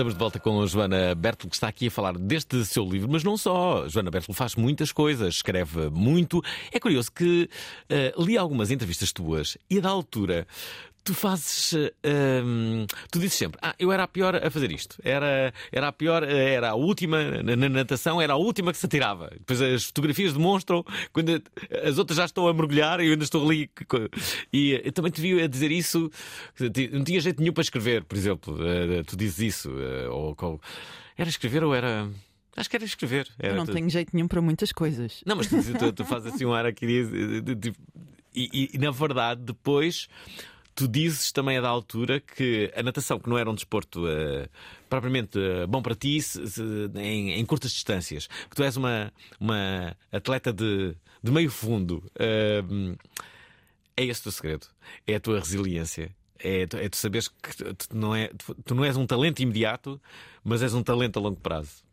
Estamos de volta com a Joana Bertolo, que está aqui a falar deste seu livro, mas não só. Joana Bertolo faz muitas coisas, escreve muito. É curioso que uh, li algumas entrevistas tuas e, da altura, tu fazes. Hum, tu dizes sempre, ah, eu era a pior a fazer isto. Era, era a pior, era a última, na, na natação, era a última que se atirava. Depois as fotografias demonstram quando as outras já estão a mergulhar e eu ainda estou ali. E eu também te vi a dizer isso, não tinha jeito nenhum para escrever, por exemplo. Eh, tu dizes isso. Eh, ou, ou, era escrever ou era. Acho que era escrever. Era, eu não tu... tenho jeito nenhum para muitas coisas. Não, mas tu, tu, tu fazes assim um ar aqui. E, e, e, na verdade, depois Tu dizes também a da altura que a natação, que não era um desporto uh, propriamente uh, bom para ti se, se, em, em, curtas distâncias, que tu és uma, uma atleta de, de meio fundo. Uh, é esse o teu segredo. É a tua resiliência. É, é tu saberes que tu não, é, tu não és um talento imediato, mas és um talento a longo prazo.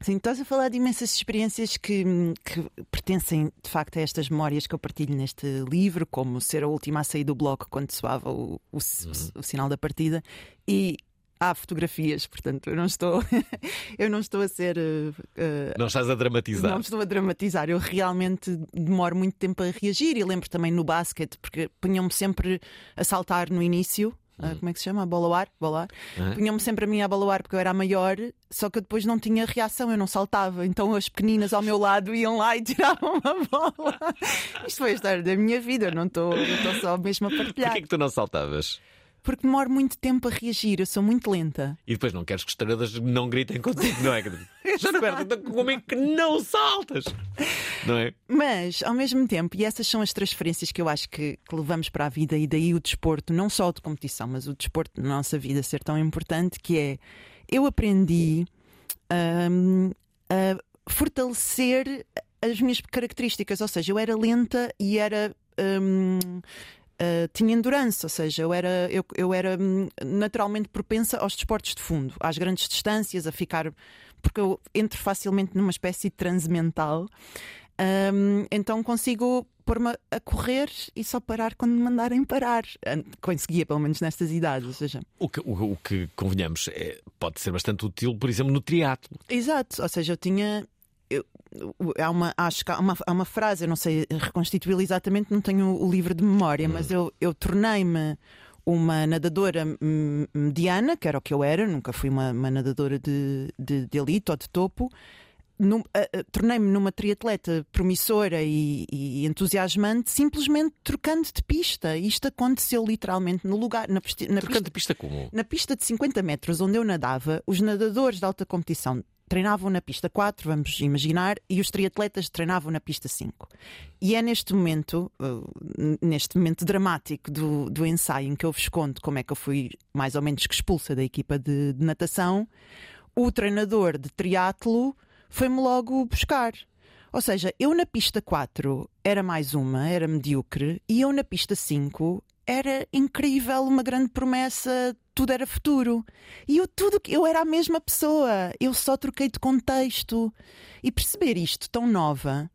Sim, estás a falar de imensas experiências que, que, pertencem de facto a estas memórias que eu partilho neste livro, como ser a última a sair do bloco quando soava o, o, uhum. o, o sinal da partida, e há fotografias, portanto, eu não estou, eu não estou a ser. Uh, não estás a dramatizar. Não estou a dramatizar. Eu realmente demoro muito tempo a reagir e lembro também no basquete, porque punham-me sempre a saltar no início. Uh, como é que se chama? A bola ao ar? Bola ar. Uhum. Punham-me sempre a mim a bola ao ar porque eu era a maior, só que eu depois não tinha reação, eu não saltava. Então as pequeninas ao meu lado iam lá e tiravam uma bola. Isto foi a história da minha vida, eu não estou só mesmo a partilhar. Porquê que tu não saltavas? Porque demoro muito tempo a reagir, eu sou muito lenta. E depois não queres que estrelas não gritem contigo, não é? Então como é que não saltas? Não é? Mas, ao mesmo tempo, e essas são as transferências que eu acho que, que levamos para a vida, e daí o desporto, não só de competição, mas o desporto na nossa vida ser tão importante, que é eu aprendi um, a fortalecer as minhas características, ou seja, eu era lenta e era. Um, Uh, tinha endurance, ou seja, eu era, eu, eu era hum, naturalmente propensa aos desportos de fundo, às grandes distâncias, a ficar. porque eu entro facilmente numa espécie de transe mental. Um, então consigo pôr-me a correr e só parar quando me mandarem parar. Conseguia, pelo menos nestas idades. Ou seja... o, que, o, o que convenhamos é, pode ser bastante útil, por exemplo, no triatlo. Exato, ou seja, eu tinha há uma, acho que há uma, há uma frase, eu não sei reconstituí-la exatamente, não tenho o livro de memória, hum. mas eu, eu tornei-me uma nadadora mediana, que era o que eu era, nunca fui uma, uma nadadora de, de, de, elite ou de topo, ah, tornei-me numa triatleta promissora e, e entusiasmante simplesmente trocando de pista. Isto aconteceu literalmente no lugar, na, na Trocando pista, de pista como? na pista de 50 metros onde eu nadava, os nadadores de alta competição treinavam na pista 4, vamos imaginar, e os triatletas treinavam na pista 5. E é neste momento, uh, neste momento dramático do, do ensaio em que eu vos conto como é que eu fui mais ou menos expulsa da equipa de, de natação, o treinador de triatlo foi-me logo buscar. Ou seja, eu na pista 4 era mais uma, era medíocre, e eu na pista 5 era incrível, uma grande promessa, tudo era futuro. E eu tudo eu era a mesma pessoa, eu só troquei de contexto. E perceber isto tão nova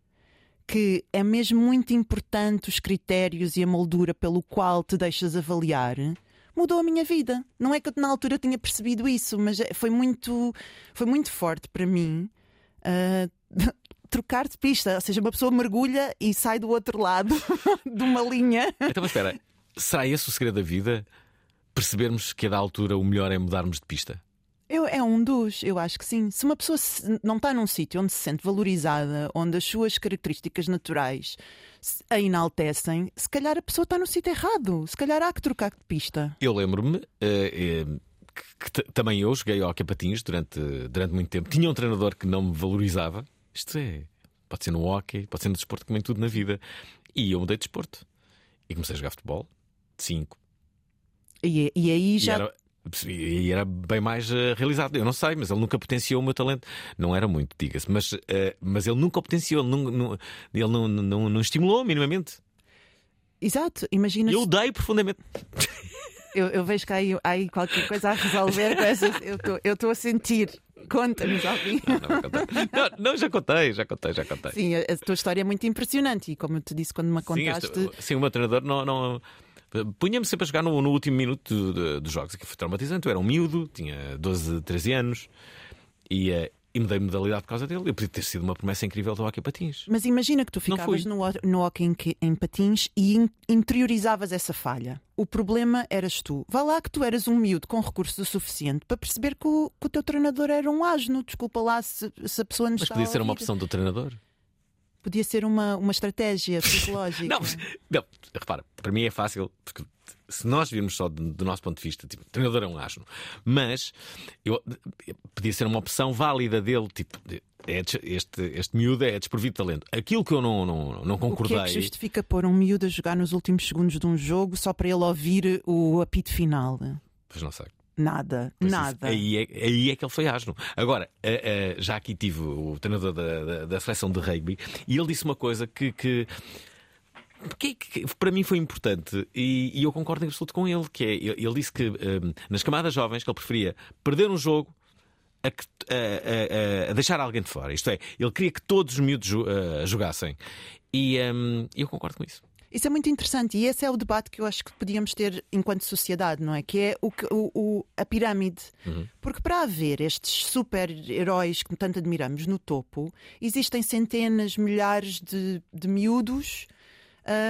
que é mesmo muito importante os critérios e a moldura pelo qual te deixas avaliar. Mudou a minha vida. Não é que eu na altura tinha percebido isso, mas é- foi muito, foi muito forte para mim ah, trocar de pista. Ou seja, uma pessoa mergulha e sai do outro lado de uma linha. Então, mas espera, será esse o segredo da vida? Percebermos que a da altura o melhor é mudarmos de pista? Eu, é um dos, eu acho que sim. Se uma pessoa se- não está num sítio onde se sente valorizada, onde as suas características naturais a enaltecem, se calhar a pessoa está no sítio errado. Se calhar há que trocar de pista. Eu lembro-me eh, eh, que, também eu joguei hockey a patins durante, durante muito tempo. Tinha um treinador que não me valorizava. Isto é, pode ser no hockey, pode ser no desporto, como em tudo na vida. E eu mudei de desporto. E comecei a jogar futebol, 5. E, e aí E já. era, e era bem mais eh, realizado. Eu não sei, mas ele nunca potenciou o meu talento. Não era muito, diga-se, mas, eh, mas ele nunca potenciou, ele não, não- ele não, não, não estimulou minimamente. Exato, imagina. E eu odeio profundamente. Eu, eu vejo que há aí, há aí qualquer coisa a resolver com essas. Eu estou a sentir. Conta-nos, Alvin. Não, não, não, já contei, já contei, já contei. Sim, a, a tua história é muito impressionante e como eu te disse quando me Sim, contaste. este- sim, o meu treinador não. não Punha-me sempre a jogar no, no último minuto dos jogos, que foi traumatizante. Eu era um miúdo, tinha 12, 13 anos e, eh, e mudei de modalidade por causa dele. Eu podia ter sido uma promessa incrível do hockey patins. Mas imagina que tu ficavas no, no hockey em, em patins e in- interiorizavas essa falha. O problema eras tu. Vá lá que tu eras um miúdo com recursos o suficiente para perceber que o, que o teu treinador era um asno. Desculpa lá se, se a pessoa nos Mas podia ser uma opção do treinador. Podia ser uma, uma estratégia psicológica. Não, não, repara, para mim é fácil, porque se nós virmos só do, do nosso ponto de vista, tipo, o treinador é um asno, mas eu, podia ser uma opção válida dele, tipo, é este, este miúdo é desprovido de talento. Aquilo que eu não, não, não O que é concordei. que justifica pôr um miúdo a jogar nos últimos segundos de um jogo só para ele ouvir o apito final? Pois não sei. Nada, Pois nada. isso, aí, é, aí é que ele foi asno. Agora, eh, eh, já aqui tive o treinador da, da, da seleção de rugby e ele disse uma coisa que. que que, que para mim foi importante e, e eu concordo em absoluto com ele, que é, ele, disse que eh, nas camadas jovens que ele preferia perder um jogo a, a- a- a deixar alguém de fora. Isto é, ele queria que todos os miúdos eh, jogassem. E ehm, eu concordo com isso. Isso é muito interessante e esse é o debate que eu acho que podíamos ter enquanto sociedade, não é? Que é o, o- o- a pirâmide. Porque para haver estes super-heróis que tanto admiramos no topo, existem centenas, milhares de, de miúdos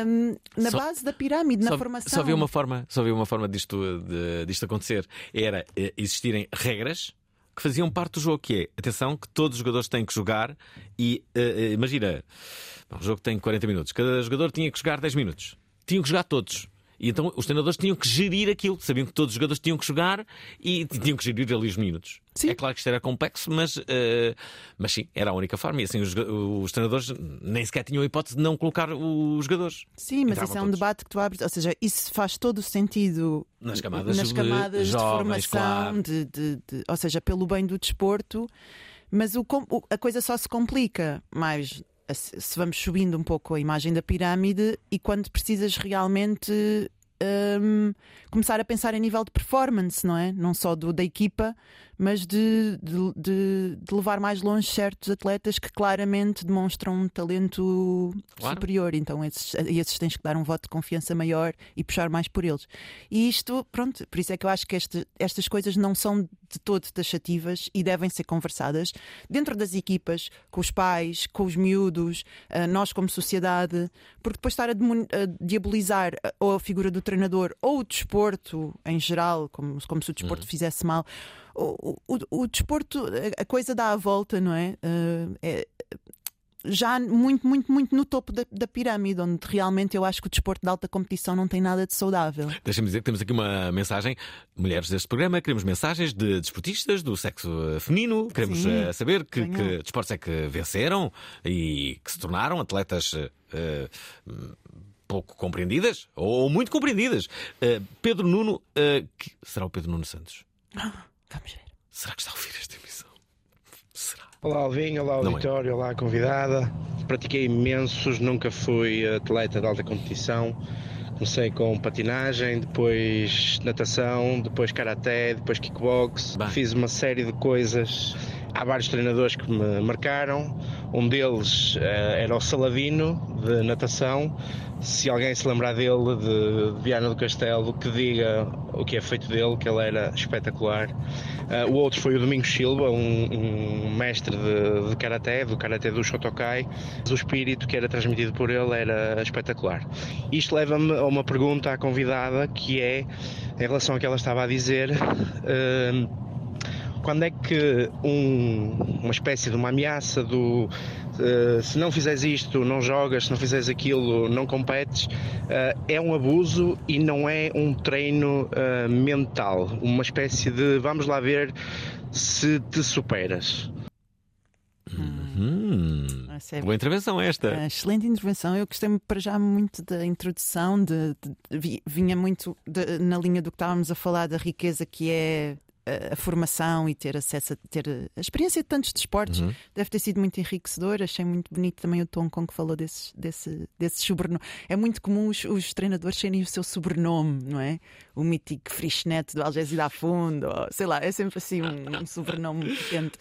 hum, na Só- base da pirâmide, na só, formação. Só havia uma forma, só havia uma forma disto, de- disto acontecer. Era eh, existirem regras que faziam parte do jogo, que é, atenção, que todos os jogadores têm que jogar e eh, imagina, o jogo tem 40 minutos, cada jogador tinha que jogar 10 minutos. Tinham que jogar todos. E então os treinadores tinham que gerir aquilo. Sabiam que todos os jogadores tinham que jogar e tinham que gerir ali os minutos. Sim. É claro que isto era complexo, mas, eh, mas sim, era a única forma. E assim os, os treinadores nem sequer tinham a hipótese de não colocar os jogadores. Sim, mas isso é um todos. debate que tu abres, ou seja, isso faz todo o sentido Nas camadas nas de camadas de, jovens, formação, claro. de, de- de- ou seja, pelo bem do desporto, mas o a coisa só se complica mais se vamos subindo um pouco a imagem da pirâmide e quando precisas realmente hum, começar a pensar a nível de performance, não é? Não só do, da equipa, mas de, de- de- de levar mais longe certos atletas que claramente demonstram um talento Claro. superior. Então, esses, esses tens que dar um voto de confiança maior e puxar mais por eles. E isto, pronto, por isso é que eu acho que este- estas coisas não são de todo taxativas e devem ser conversadas dentro das equipas, com os pais, com os miúdos, uh, nós como sociedade, porque depois estar a, a diabolizar ou a figura do treinador ou o desporto em geral, como, como se o desporto uhum. fizesse mal. O, o, o, desporto, a coisa dá a volta, não é? Uh, é já muito, muito, muito no topo da, da, pirâmide, onde realmente eu acho que o desporto de alta competição não tem nada de saudável. Deixa-me dizer que temos aqui uma mensagem, mulheres deste programa, queremos mensagens de desportistas do sexo feminino, queremos Sim, uh, saber que, que desportos é que venceram e que se tornaram atletas. Uh, pouco compreendidas ou muito compreendidas. Uh, Pedro Nuno, que... será o Pedro Nuno Santos? Vamos ver. Será que está a ouvir esta emissão? Será? Olá Alvinho, olá auditório, é. olá convidada. Pratiquei imensos, nunca fui atleta de alta competição. Comecei com patinagem, depois natação, depois karaté, depois kickbox. Bah. Fiz uma série de coisas. Há vários treinadores que me marcaram. Um deles uh, era o Saladino, de natação. Se alguém se lembrar dele, de, de Viana do Castelo, que diga o que é feito dele, que ele era espetacular. Uh, o outro foi o Domingos Silva, um, um mestre de, de Karaté, do Karaté do Shotokai. O espírito que era transmitido por ele era espetacular. Isto leva-me a uma pergunta à convidada, que é, em relação ao que ela estava a dizer, uh, quando é que um, uma espécie de uma ameaça do uh, se não fizeres isto, não jogas, se não fizeres aquilo, não competes, uh, é um abuso e não é um treino uh, mental, uma espécie de vamos lá ver se te superas. Hum, é boa intervenção esta. É, excelente intervenção. Eu gostei para já muito da introdução, de, de vinha muito de, na linha do que estávamos a falar da riqueza que é a, formação e ter acesso a ter a experiência de tantos desportos uhum. deve ter sido muito enriquecedor. Achei muito bonito também o tom com que falou desses, desse, desse sobrenome. É muito comum os, os, treinadores terem o seu sobrenome, não é? O mítico Frischnet do Algésia da Fundo, ou, sei lá, é sempre assim um, um sobrenome potente.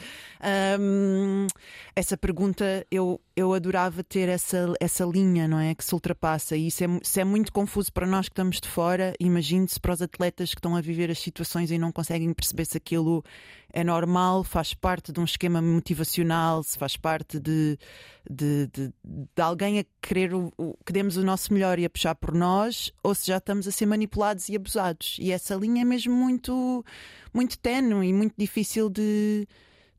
Um, essa pergunta eu, eu adorava ter essa, essa linha, não é? Que se ultrapassa. E isso é, isso é muito confuso para nós que estamos de fora. Imagine-se para os atletas que estão a viver as situações e não conseguem perceber se aquilo é normal, faz parte de um esquema motivacional, se faz parte de, de, de, de alguém a querer o, o, que demos o nosso melhor e a puxar por nós, ou se já estamos a ser manipulados e abusados. E essa linha é mesmo muito, muito tenue e muito difícil de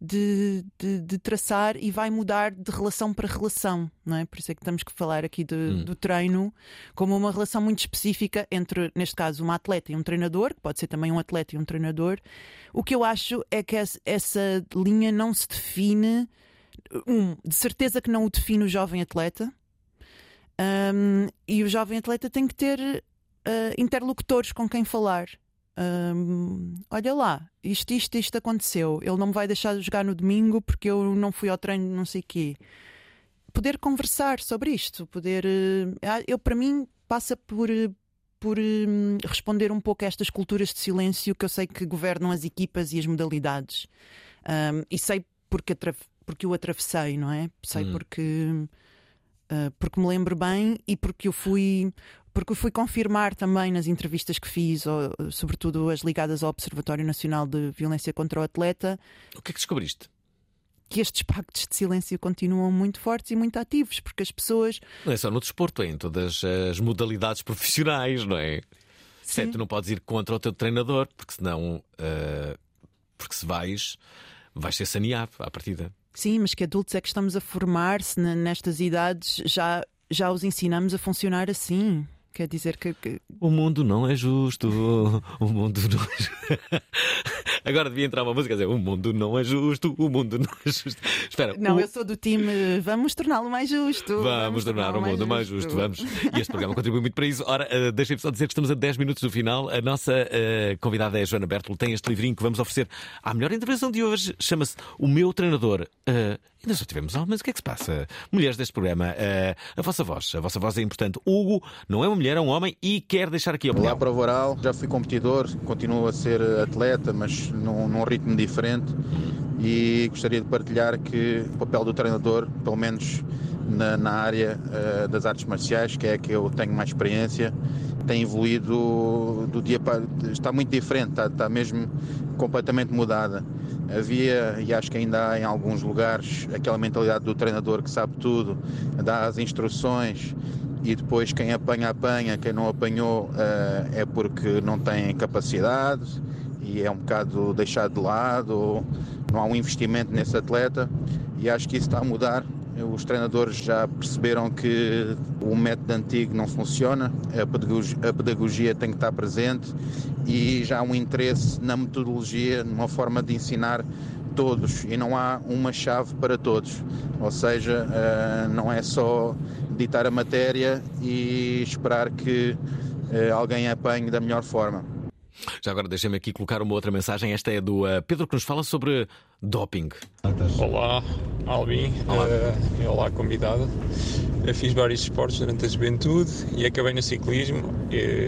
de, de, de, traçar e vai mudar de relação para relação, não é? Por isso é que temos que falar aqui de, hum. do treino como uma relação muito específica entre, neste caso, uma atleta e um treinador, que pode ser também um atleta e um treinador. O que eu acho é que essa linha não se define, um, de certeza que não o define o jovem atleta, um, e o jovem atleta tem que ter uh, interlocutores com quem falar olha lá, isto, isto, isto aconteceu. Ele não me vai deixar de jogar no domingo porque eu não fui ao treino, não sei quê. Poder conversar sobre isto, poder. Uh, eu, para mim, passa por, por uh, responder um pouco a estas culturas de silêncio que eu sei que governam as equipas e as modalidades. Um, e sei porque, porque o atravessei, não é? Sei hum. porque. Uh, porque me lembro bem e porque eu fui porque fui confirmar também nas entrevistas que fiz, ou, sobretudo as ligadas ao Observatório Nacional de Violência contra o Atleta. O que é que descobriste? Que estes pactos de silêncio continuam muito fortes e muito ativos, porque as pessoas. Não é só no desporto, é em todas as modalidades profissionais, não é? Sim. tu não podes ir contra o teu treinador, porque senão. Uh, porque se vais, vais ser saneado à partida. Sim, mas que adultos é que estamos a formar-se nestas idades já, já os ensinamos a funcionar assim. Quer dizer que, que, O mundo não é justo. O mundo não é justo. Agora devia entrar uma música a dizer: O mundo não é justo. O mundo não é justo. Espera. Não, o... eu sou do time. Vamos torná-lo mais justo. Vamos, vamos tornar o mundo mais justo. mais justo. Vamos. E este programa contribui muito para isso. Ora, uh, deixem-me só dizer que estamos a 10 minutos do final. A nossa uh, convidada é a Joana Bertolo. Tem este livrinho que vamos oferecer à melhor intervenção de hoje. Chama-se O Meu Treinador. Uh, Ainda só tivemos homens, o que é que se passa? Mulheres deste programa, uh, a vossa voz, a vossa voz é importante. Hugo não é uma mulher, é um homem e quer deixar aqui a opinião. Olá para o Voral, já fui competidor, continuo a ser atleta, mas num, num ritmo diferente e gostaria de partilhar que o papel do treinador, pelo menos na, na área uh, das artes marciais, que é que eu tenho mais experiência, tem evoluído do dia para. está muito diferente, está, está mesmo completamente mudada. Havia, e acho que ainda há em alguns lugares, aquela mentalidade do treinador que sabe tudo, dá as instruções e depois quem apanha, apanha, quem não apanhou uh, é porque não tem capacidade e é um bocado deixado de lado, não há um investimento nesse atleta e acho que isso está a mudar. Os treinadores já perceberam que o método antigo não funciona, a pedagogia, a pedagogia tem que estar presente e já há um interesse na metodologia, numa forma de ensinar todos e não há uma chave para todos. Ou seja, uh, não é só ditar a matéria e esperar que uh, alguém apanhe da melhor forma. Já agora deixem-me aqui colocar uma outra mensagem. Esta é do uh, Pedro que nos fala sobre doping. Olá, Albin. Olá, uh, olá convidada. Eu fiz vários esportes durante a juventude e acabei no ciclismo,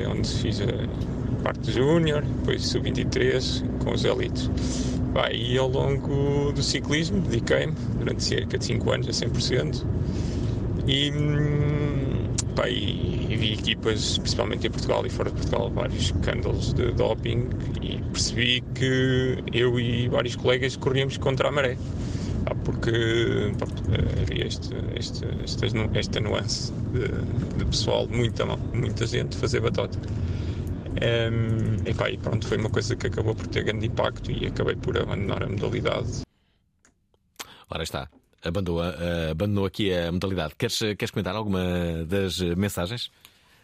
onde fiz a parte júnior, depois sub-23 com os elites. Bah, e ao longo do ciclismo dediquei-me durante cerca de 5 anos a 100%. E hum, Pá, e, vi equipas, principalmente em Portugal e fora de Portugal, vários escândalos de doping e percebi que eu e vários colegas corríamos contra a maré. Porque havia este, este, esta, esta nuance de, de, pessoal, muita, muita gente, fazer batota. Um, e, pá, e pronto, foi uma coisa que acabou por ter grande impacto e acabei por abandonar a modalidade. Ora está, abandonou, abandonou aqui a modalidade. Queres, queres comentar alguma das mensagens?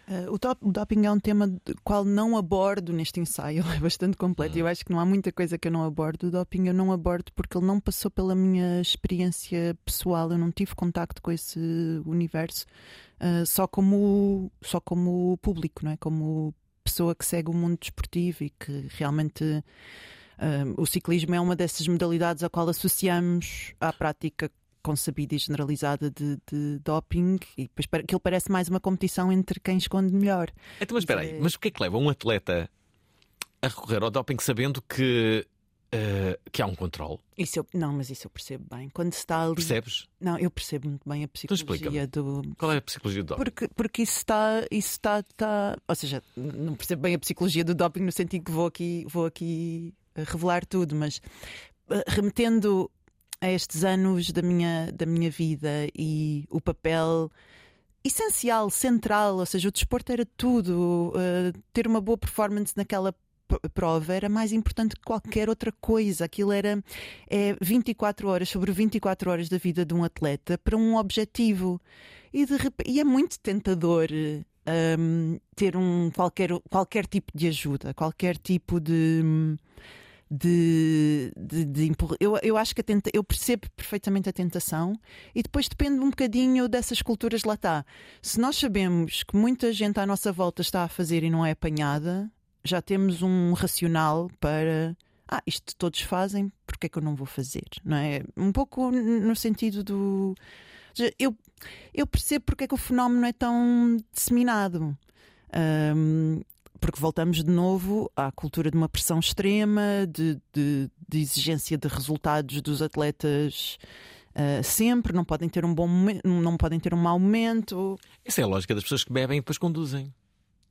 Uh, o, top, o, doping é um tema de qual não abordo neste ensaio, é bastante completo. Hum. Eu acho que não há muita coisa que eu não abordo. O doping eu não abordo porque ele não passou pela minha experiência pessoal. Eu não tive contacto com esse universo uh, só, como, só como público, não é? como pessoa que segue o mundo desportivo e que realmente. Uh, o ciclismo é uma dessas modalidades a qual associamos à prática concebida e generalizada de, de, doping e depois aquilo parece mais uma competição entre quem esconde melhor. Então, mas espera aí, é mas o que é que leva um atleta a recorrer ao doping sabendo que Uh, que há um controle. Isso eu, não, mas isso eu percebo bem. Quando se está ali. Percebes? Não, eu percebo muito bem a então psicologia do. Qual é a psicologia do doping? Porque, porque isso está. Isso está, está... Ou seja, não percebo bem a psicologia do doping no sentido que vou aqui, vou aqui revelar tudo, mas uh, remetendo a estes anos da minha, da minha vida e o papel essencial, central, ou seja, o desporto era tudo. Uh, ter uma boa performance naquela prova era mais importante que qualquer outra coisa. Aquilo era é 24 horas sobre 24 horas da vida de um atleta para um objetivo. E, de, e é muito tentador um, ehm, ter um qualquer, qualquer tipo de ajuda, qualquer tipo de de, de, de eu, eu acho que tenta, eu percebo perfeitamente a tentação e depois depende um bocadinho dessas culturas lá está. Se nós sabemos que muita gente à nossa volta está a fazer e não é apanhada, já temos um racional para ah, isto todos fazem, porque é que eu não vou fazer? Não é? Um pouco no sentido do. Eu, eu percebo porque é que o fenómeno é tão disseminado. Um, porque voltamos de novo à cultura de uma pressão extrema, de, de, de exigência de resultados dos atletas uh, sempre, não podem ter um bom momento, não podem ter um mau momento. Essa é a lógica das pessoas que bebem e depois conduzem.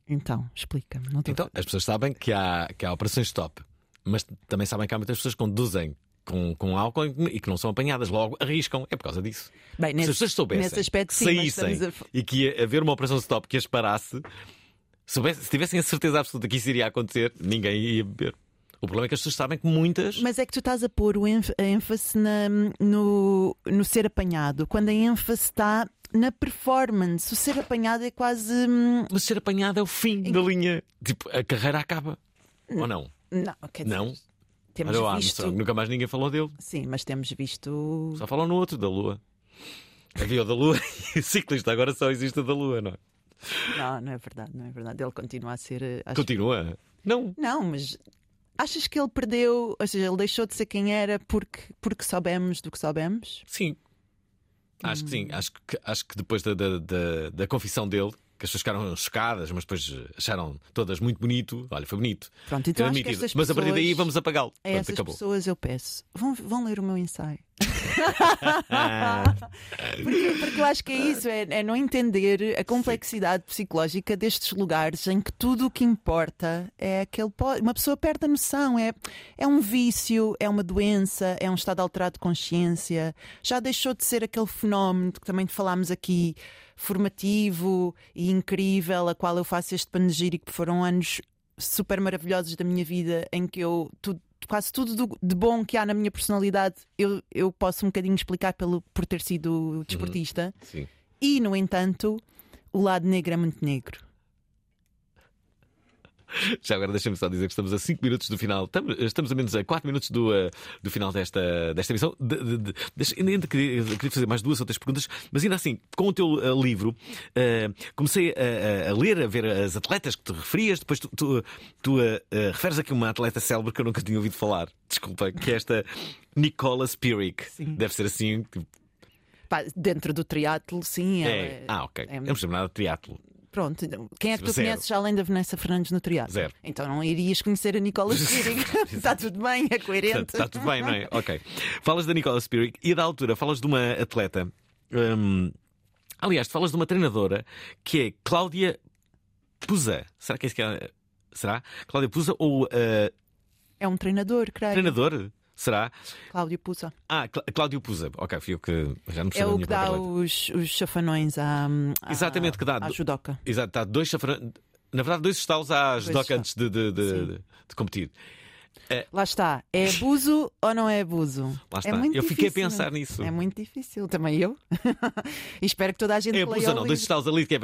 Então, explica-me. Então, as pessoas sabem que há, que há operações stop, mas também sabem que há muitas pessoas que conduzem com, com álcool e que não são apanhadas, logo arriscam. É por causa disso. Bem, nesse, Se as pessoas soubessem nesse aspecto, sim, saíssem a... e que ia haver uma operação stop que as parasse, se tivessem a certeza absoluta que isso iria acontecer, ninguém ia beber. O problema é que as pessoas sabem que muitas. Mas é que tu estás a pôr a ênfase na, no, no ser apanhado, quando a ênfase está na performance. O ser apanhado é quase. Hum, Mas ser apanhado é o fim da linha. Tipo, a carreira acaba. Ou não? Não, quer dizer, Não? Temos Olha o visto... Armstrong, nunca mais ninguém falou dele. Sim, mas temos visto. Só falam no outro, da Lua. Havia o da Lua e o ciclista, agora só existe o da Lua, não é? Não, não é verdade, não é verdade. Ele continua a ser. eh, acho- Continua? Não. Não, mas achas que ele perdeu, ou seja, ele deixou de ser quem era porque, porque soubemos do que soubemos? Sim. Acho que sim. Acho que, acho que depois da, da, da, da confissão dele, que as pessoas ficaram chocadas, mas depois acharam todas muito bonito. Olha, foi bonito. Pronto, então acho que estas Mas a partir daí pessoas- vamos apagá-lo. A Pronto, essas acabou. pessoas eu peço, vão, vão ler o meu ensaio. porque, porque eu acho que é isso, é, é não entender a complexidade psicológica destes lugares em que tudo o que importa é aquele. Uma pessoa perde a noção, é, é um vício, é uma doença, é um estado alterado de consciência. Já deixou de ser aquele fenómeno que também falámos aqui, formativo e incrível, a qual eu faço este panegírico, que foram anos super maravilhosos da minha vida em que eu tudo- quase tudo do- de bom que há na minha personalidade eu, eu posso um bocadinho explicar pelo, por ter sido desportista. Sim. e no entanto o lado negro é muito negro Já agora deixa-me só dizer que estamos a 5 minutos do final. Estamos, a menos a 4 minutos do, eh, do final desta, desta emissão. De, de, de, ainda, queria, queria fazer mais duas ou três perguntas, mas ainda assim, com o teu eh, livro, eh, comecei a, a- ler, a ver as atletas que te referias. Depois tu, tu, tu, eh, referes aqui uma atleta célebre que eu nunca tinha ouvido falar. Desculpa, que é esta Nicola Spirik. Deve ser assim. tipo, Pá, dentro do triatlo sim ela É. é- Ah, ok. é- Eu não percebo nada de triatlo. Pronto quem é que tu Zero. conheces além da Vanessa Fernandes no triatlo Zero. então não irias conhecer a Nicola Spirig está tudo bem é coerente Está tudo bem, não é? Ok. Falas da Nicola Spirik e da altura falas de uma atleta. hum, aliás, tu falas de uma treinadora que é Cláudia Pusa. Será que é isso que é? Será? Cláudia Pusa ou uh, é um treinador creio treinador? Será? Cláudio Pusa Ah, Clá- Cláudio Pusa. Ok, fui eu que já não é o que dá os, os chafanões à, à, Exatamente, que dá. à judoca Exato, dá dois chafra... Na verdade, dois estalos à judoca antes de, de, de, de- competir. Lá está. É abuso ou não é abuso? Lá está. É muito Eu fiquei a difícil. pensar nisso. É muito difícil. Também eu. e espero que toda a gente É abuso ou não? Dois estalos ali que é.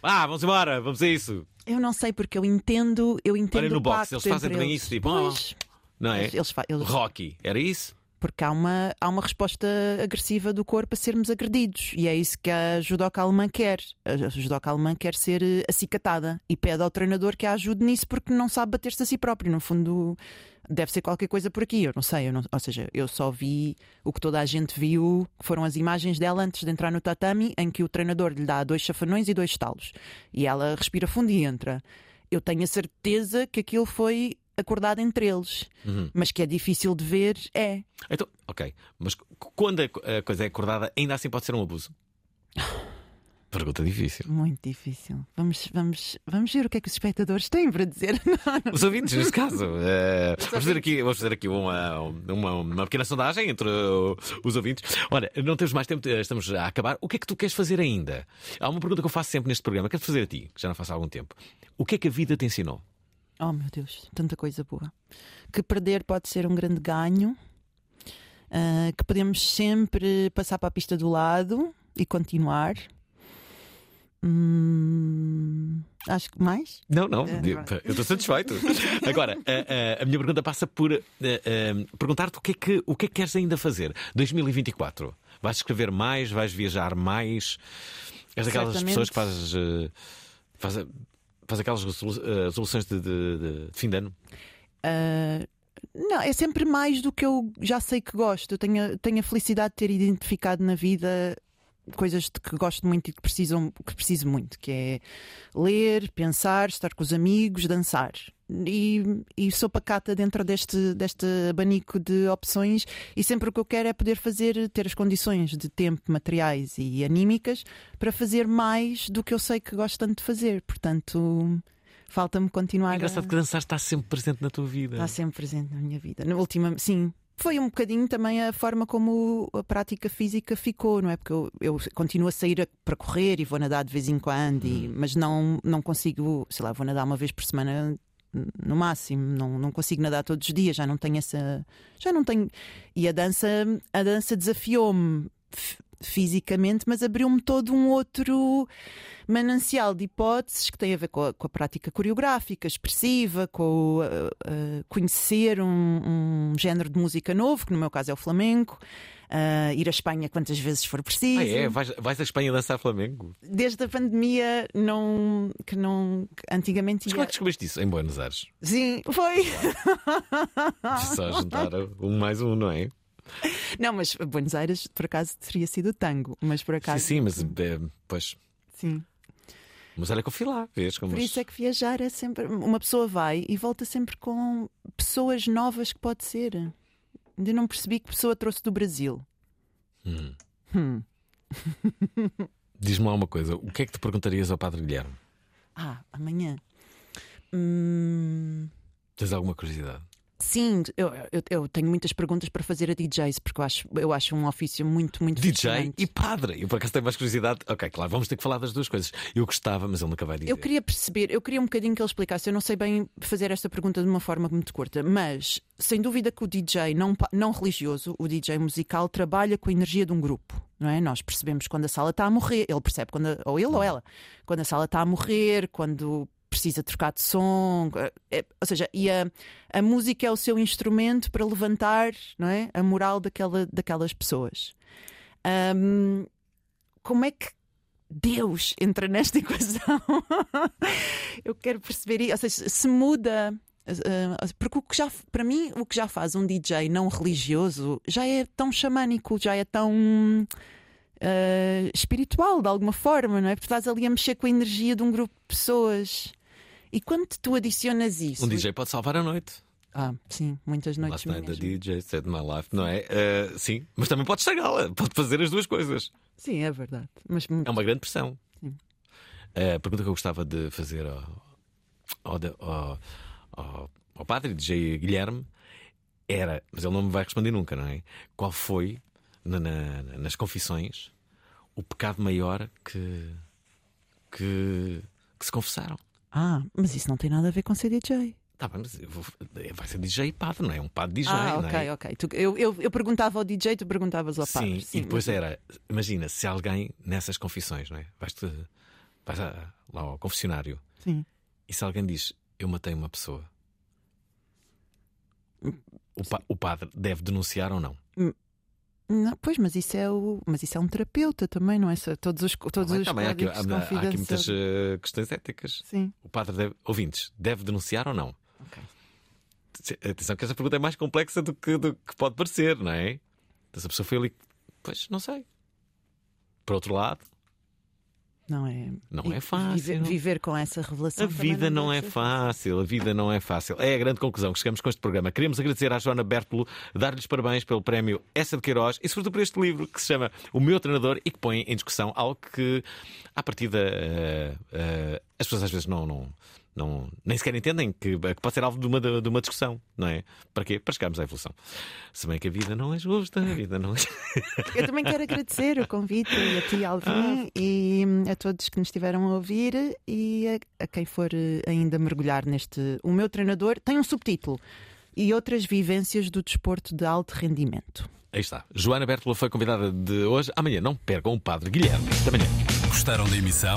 Ah, vamos embora, vamos a isso. Eu não sei porque eu entendo, eu entendo Olha no boxe, eles fazem também eles. isso, tipo, Pois, ah, não é? eles- eles Rocky, era isso? porque há uma, há uma resposta agressiva do corpo a sermos agredidos. E é isso que a judoca alemã quer. A judoca alemã quer ser eh, acicatada e pede ao treinador que a ajude nisso porque não sabe bater-se a si próprio. No fundo, deve ser qualquer coisa por aqui. Eu não sei. Eu não- ou seja, eu só vi o que toda a gente viu, que foram as imagens dela antes de entrar no tatami, em que o treinador lhe dá dois chafanões e dois estalos. E ela respira fundo e entra. Eu tenho a certeza que aquilo foi acordado entre eles. Uhum. Mas que é difícil de ver, é. Então, ok. Mas quando a, co- a coisa é acordada, ainda assim pode ser um abuso? Pergunta difícil. Muito difícil. Vamos, vamos, vamos ver o que é que os espectadores têm para dizer. Os ouvintes, neste caso. eh, vamos, fazer aqui, vamos fazer aqui uma, uma, uma pequena sondagem entre uh, os ouvintes. Olha, não temos mais tempo, eh, estamos a acabar. O que é que tu queres fazer ainda? Há uma pergunta que eu faço sempre neste programa. Quero fazer a ti, que já não faço há algum tempo. O que é que a vida te ensinou? Oh meu Deus, tanta coisa boa. Que perder pode ser um grande ganho. ah, que podemos sempre passar para a pista do lado e continuar. Hum, acho que mais. Não, não, É, eu estou satisfeito. Agora, a, a- a minha pergunta passa por eh, eh, perguntar-te o que, é que, o que é que queres ainda fazer 2024. Vais escrever mais? Vais viajar mais? És daquelas Certamente. pessoas que fazes, eh, faz, faz aquelas eh, resoluções de, de- de- fim de ano? Ah, não, é sempre mais do que eu já sei que gosto. Eu tenho, tenho a felicidade de ter identificado na vida coisas de que gosto muito e que, precisam, que preciso muito, que é ler, pensar, estar com os amigos, dançar. E, e sou pacata dentro deste, deste abanico de opções e sempre o que eu quero é poder fazer, ter as condições de tempo, materiais e anímicas para fazer mais do que eu sei que gosto tanto de fazer. Portanto, falta-me continuar É a... engraçado que dançar está sempre presente na tua vida. Está sempre presente na minha vida. Na última, sim. Foi um bocadinho também a forma como a prática física ficou, não é? Porque eu, eu continuo a sair a- para correr e vou nadar de vez em quando, e- mas não, não consigo, sei lá, vou nadar uma vez por semana no máximo, não, não consigo nadar todos os dias, já não tenho essa. Já não tenho. E a dança, a dança desafiou-me fisicamente, mas abriu-me todo um outro manancial de hipóteses que tem a ver com a, com a prática coreográfica, expressiva, com o, uh, uh, conhecer um, um género de música novo, que no meu caso é o flamenco, uh, ir à Espanha quantas vezes for preciso. Ah, é? Vais, vais à Espanha dançar Flamengo? Desde a pandemia, não, que não. que Antigamente Mas ia. como é que descobriste isso? Em Buenos Aires. Sim, foi. Só juntar um mais um, não é? Não, mas Buenos Aires, por acaso, teria sido tango, mas por Sim, acaso. sim, mas eh, pois. Sim. Mas olha que eu fui lá, vês como. Por isso é que viajar é sempre. Uma pessoa vai e volta sempre com pessoas novas que pode ser. Ainda não percebi que pessoa trouxe do Brasil. Hum. Hum. Diz-me lá uma coisa: o que é que te perguntarias ao Padre Guilherme? Ah, amanhã. Hum... Tens alguma curiosidade? Sim, eu, eu, eu, tenho muitas perguntas para fazer a DJs, porque eu acho, eu acho um ofício muito, muito DJ e padre. Eu por acaso tenho mais curiosidade. Ok, claro, vamos ter que falar das duas coisas. Eu gostava, mas ele nunca vai dizer. Eu queria perceber, eu queria um bocadinho que ele explicasse. Eu não sei bem fazer esta pergunta de uma forma muito curta, mas sem dúvida que o DJ não, não religioso, o DJ musical, trabalha com a energia de um grupo. Não é? Nós percebemos quando a sala está a morrer, ele percebe quando, ou ele ou ela, quando a sala está a morrer, quando precisa trocar de som, é, ou seja, e a, a música é o seu instrumento para levantar não é, a moral daquela, daquelas pessoas. Um, como é que Deus entra nesta equação? Eu quero perceber ou seja, se muda. Porque o que já, para mim, o que já faz um DJ não religioso já é tão xamânico, já é tão uh, espiritual de alguma forma, não é? Porque estás ali a mexer com a energia de um grupo de pessoas. E quando tu adicionas isso. Um DJ pode salvar a noite. Ah, sim, muitas noites. Last night the DJ said my life, não é? Uh, sim, mas também pode estragá-la, pode fazer as duas coisas. Sim, é verdade. Mas... É uma grande pressão. Sim. Uh, a pergunta que eu gostava de fazer ao, ao, ao, ao, ao padre DJ Guilherme era, mas ele não me vai responder nunca, não é? Qual foi, na, na, nas confissões, o pecado maior que, que, que se confessaram? Ah, mas isso não tem nada a ver com ser DJ. Tá bem, mas vou, vai ser DJ padre, não é? Um padre DJ. Ah, ok, é? ok. Tu, eu, eu, eu, perguntava ao DJ, tu perguntavas ao padre. Sim, Sim e depois mas... era, imagina, se alguém nessas confissões, não é? Vais-te vais lá ao confessionário Sim. e se alguém diz eu matei uma pessoa, o, pa, o padre deve denunciar ou não? Não, pois, mas isso é o, mas isso é um terapeuta também, não é? Todos os todos também, os também há aqui, há, há aqui muitas uh, questões éticas. Sim. O padre deve, ouvintes, deve denunciar ou não? Okay. Atenção que essa pergunta é mais complexa do que, do que pode parecer, não é? Essa pessoa foi ali, pois não sei. Por outro lado, não é, não é fácil. Viver, viver, com essa revelação. A vida não, não é fácil, a vida não é fácil. É a grande conclusão que chegamos com este programa. Queremos agradecer à Joana Bertolo, dar-lhes parabéns pelo prémio Essa de Queiroz e, sobretudo, por este livro que se chama O Meu Treinador e que põe em discussão algo que, à partida, uh, uh, as pessoas às vezes não, não, não, nem sequer entendem que, que pode ser alvo de uma, de uma discussão, não é? Para quê? Para chegarmos à evolução. Se bem que a vida não é justa, a vida não é. Eu também quero agradecer o convite a ti, Alvin, ah. e a todos que nos estiveram a ouvir e a, a quem for eh, ainda mergulhar neste. O meu treinador tem um subtítulo e outras vivências do desporto de alto rendimento. Aí está. Joana Bertola foi convidada de hoje. Amanhã não percam o Padre Guilherme. Até amanhã. Gostaram da emissão?